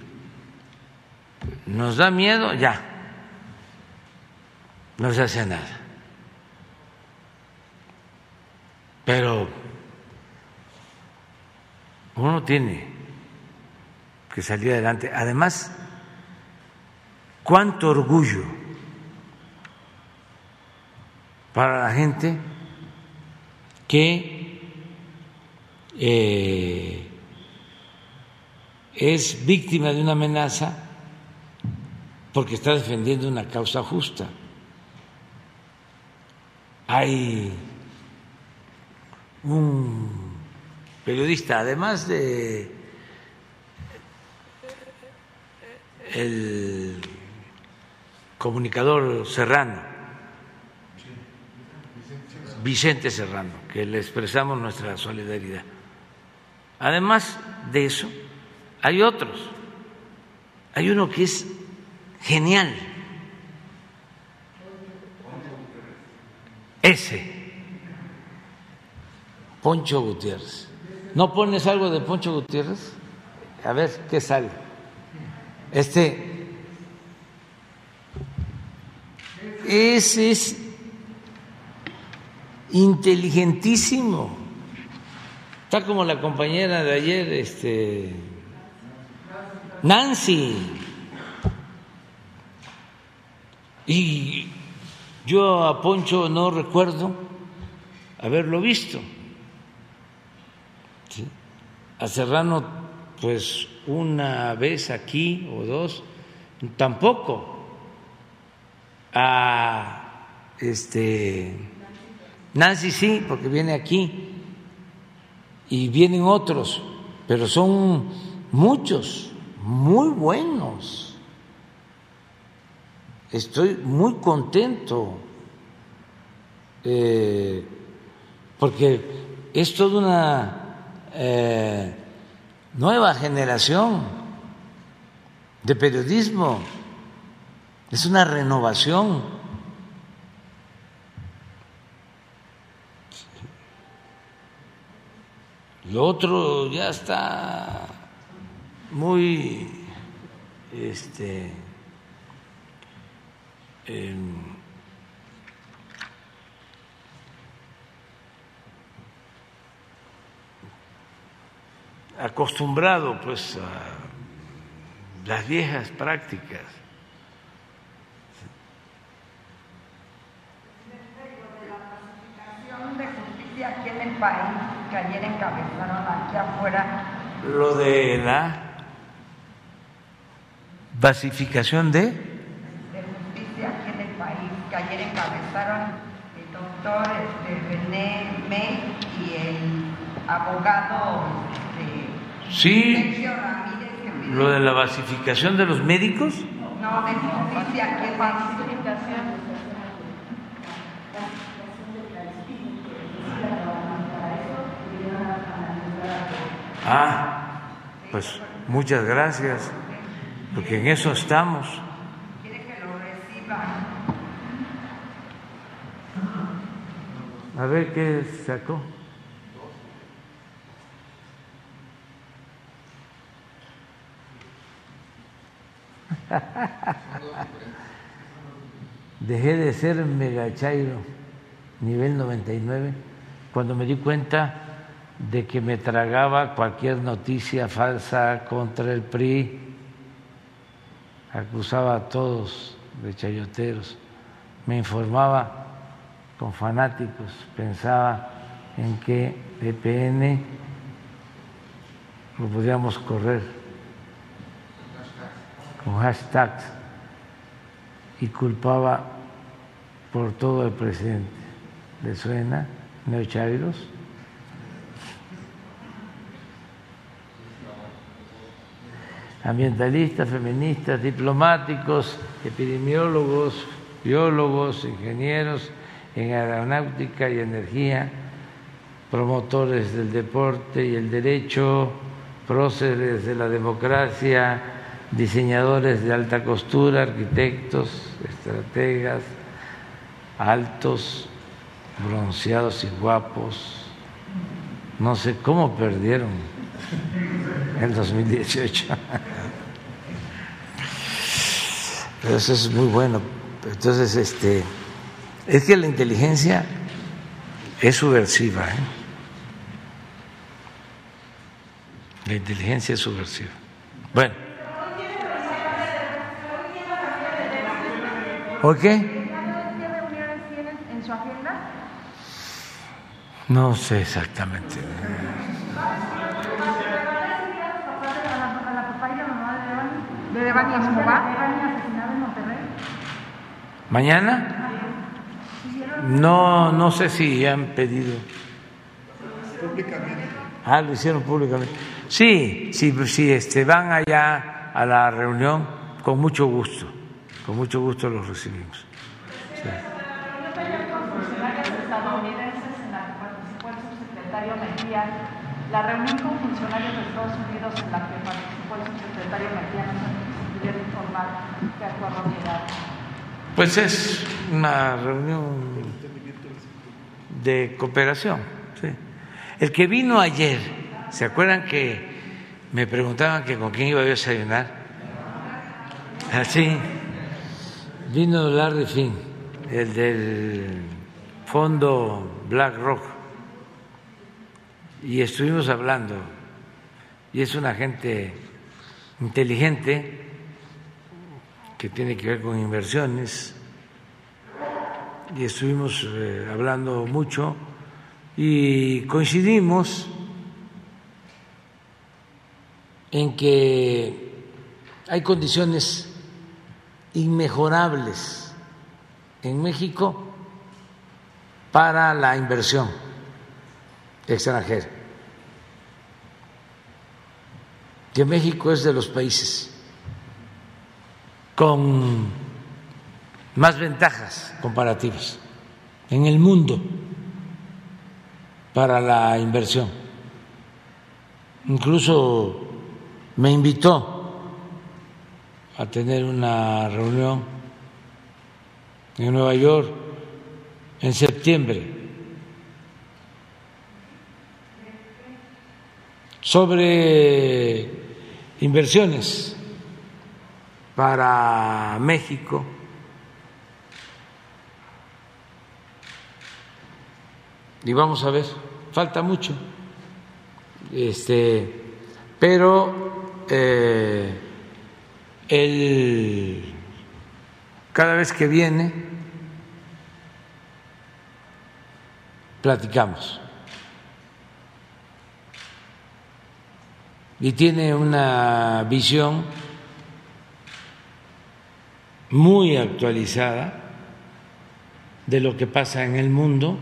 nos da miedo, ya, no se hace nada. Pero uno tiene que salir adelante. Además, cuánto orgullo para la gente que eh, es víctima de una amenaza porque está defendiendo una causa justa. Hay un periodista, además de el comunicador Serrano, Vicente Serrano, que le expresamos nuestra solidaridad. Además de eso, hay otros. Hay uno que es genial. Ese Poncho Gutiérrez. ¿No pones algo de Poncho Gutiérrez? A ver qué sale. Este. Ese es inteligentísimo. Está como la compañera de ayer, este. Nancy. Y yo a Poncho no recuerdo haberlo visto a Serrano pues una vez aquí o dos, tampoco. A este Nancy sí, porque viene aquí y vienen otros, pero son muchos, muy buenos. Estoy muy contento eh, porque es toda una eh, nueva generación de periodismo, es una renovación. Lo otro ya está muy este, acostumbrado pues a las viejas prácticas. de justicia aquí en el país que ayer encabezaron aquí afuera. Lo de la basificación de... De justicia aquí en el país que ayer encabezaron el doctor este, René May y el abogado Sí, lo de la basificación de los médicos. No, de justicia, que basificación. Ah, pues muchas gracias, porque en eso estamos. Quiere que lo reciba. A ver qué sacó. Dejé de ser megachairo nivel 99 cuando me di cuenta de que me tragaba cualquier noticia falsa contra el PRI, acusaba a todos de chayoteros, me informaba con fanáticos, pensaba en que EPN lo podíamos correr con hashtags y culpaba por todo el presidente. ¿Le suena? Neochairos. Ambientalistas, feministas, diplomáticos, epidemiólogos, biólogos, ingenieros en aeronáutica y energía, promotores del deporte y el derecho, próceres de la democracia, diseñadores de alta costura, arquitectos, estrategas, altos, bronceados y guapos. No sé cómo perdieron el 2018. Pero eso es muy bueno. Entonces, este, es que la inteligencia es subversiva. ¿eh? La inteligencia es subversiva. Bueno. ¿Por qué? en su agenda? No sé exactamente. ¿A la papá y la mamá de. ¿Mañana? No, no sé si han pedido. Públicamente. Ah, lo hicieron públicamente. Sí, sí, sí, este, van allá a la reunión con mucho gusto, con mucho gusto los recibimos. Sí. funcionarios estadounidenses en la que participó el subsecretario Mejía, la reunión con funcionarios de Estados Unidos en la que participó el subsecretario Mejía, no sé si pudiera informar acuerdo llegaron. Pues es una reunión de cooperación. sí. El que vino ayer, ¿se acuerdan que me preguntaban que con quién iba a desayunar? Así, vino Larry Finn, el del fondo BlackRock, y estuvimos hablando, y es una gente inteligente que tiene que ver con inversiones, y estuvimos eh, hablando mucho. Y coincidimos en que hay condiciones inmejorables en México para la inversión extranjera, que México es de los países con más ventajas comparativas en el mundo para la inversión. Incluso me invitó a tener una reunión en Nueva York en septiembre sobre inversiones para México. Y vamos a ver, falta mucho, este, pero eh, él cada vez que viene platicamos y tiene una visión muy actualizada de lo que pasa en el mundo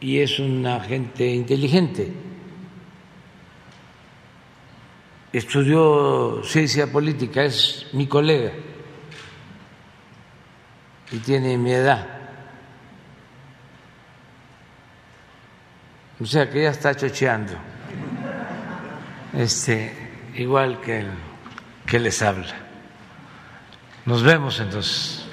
y es una gente inteligente. Estudió ciencia política, es mi colega y tiene mi edad. O sea que ya está chocheando. Este, igual que, que les habla. Nos vemos entonces.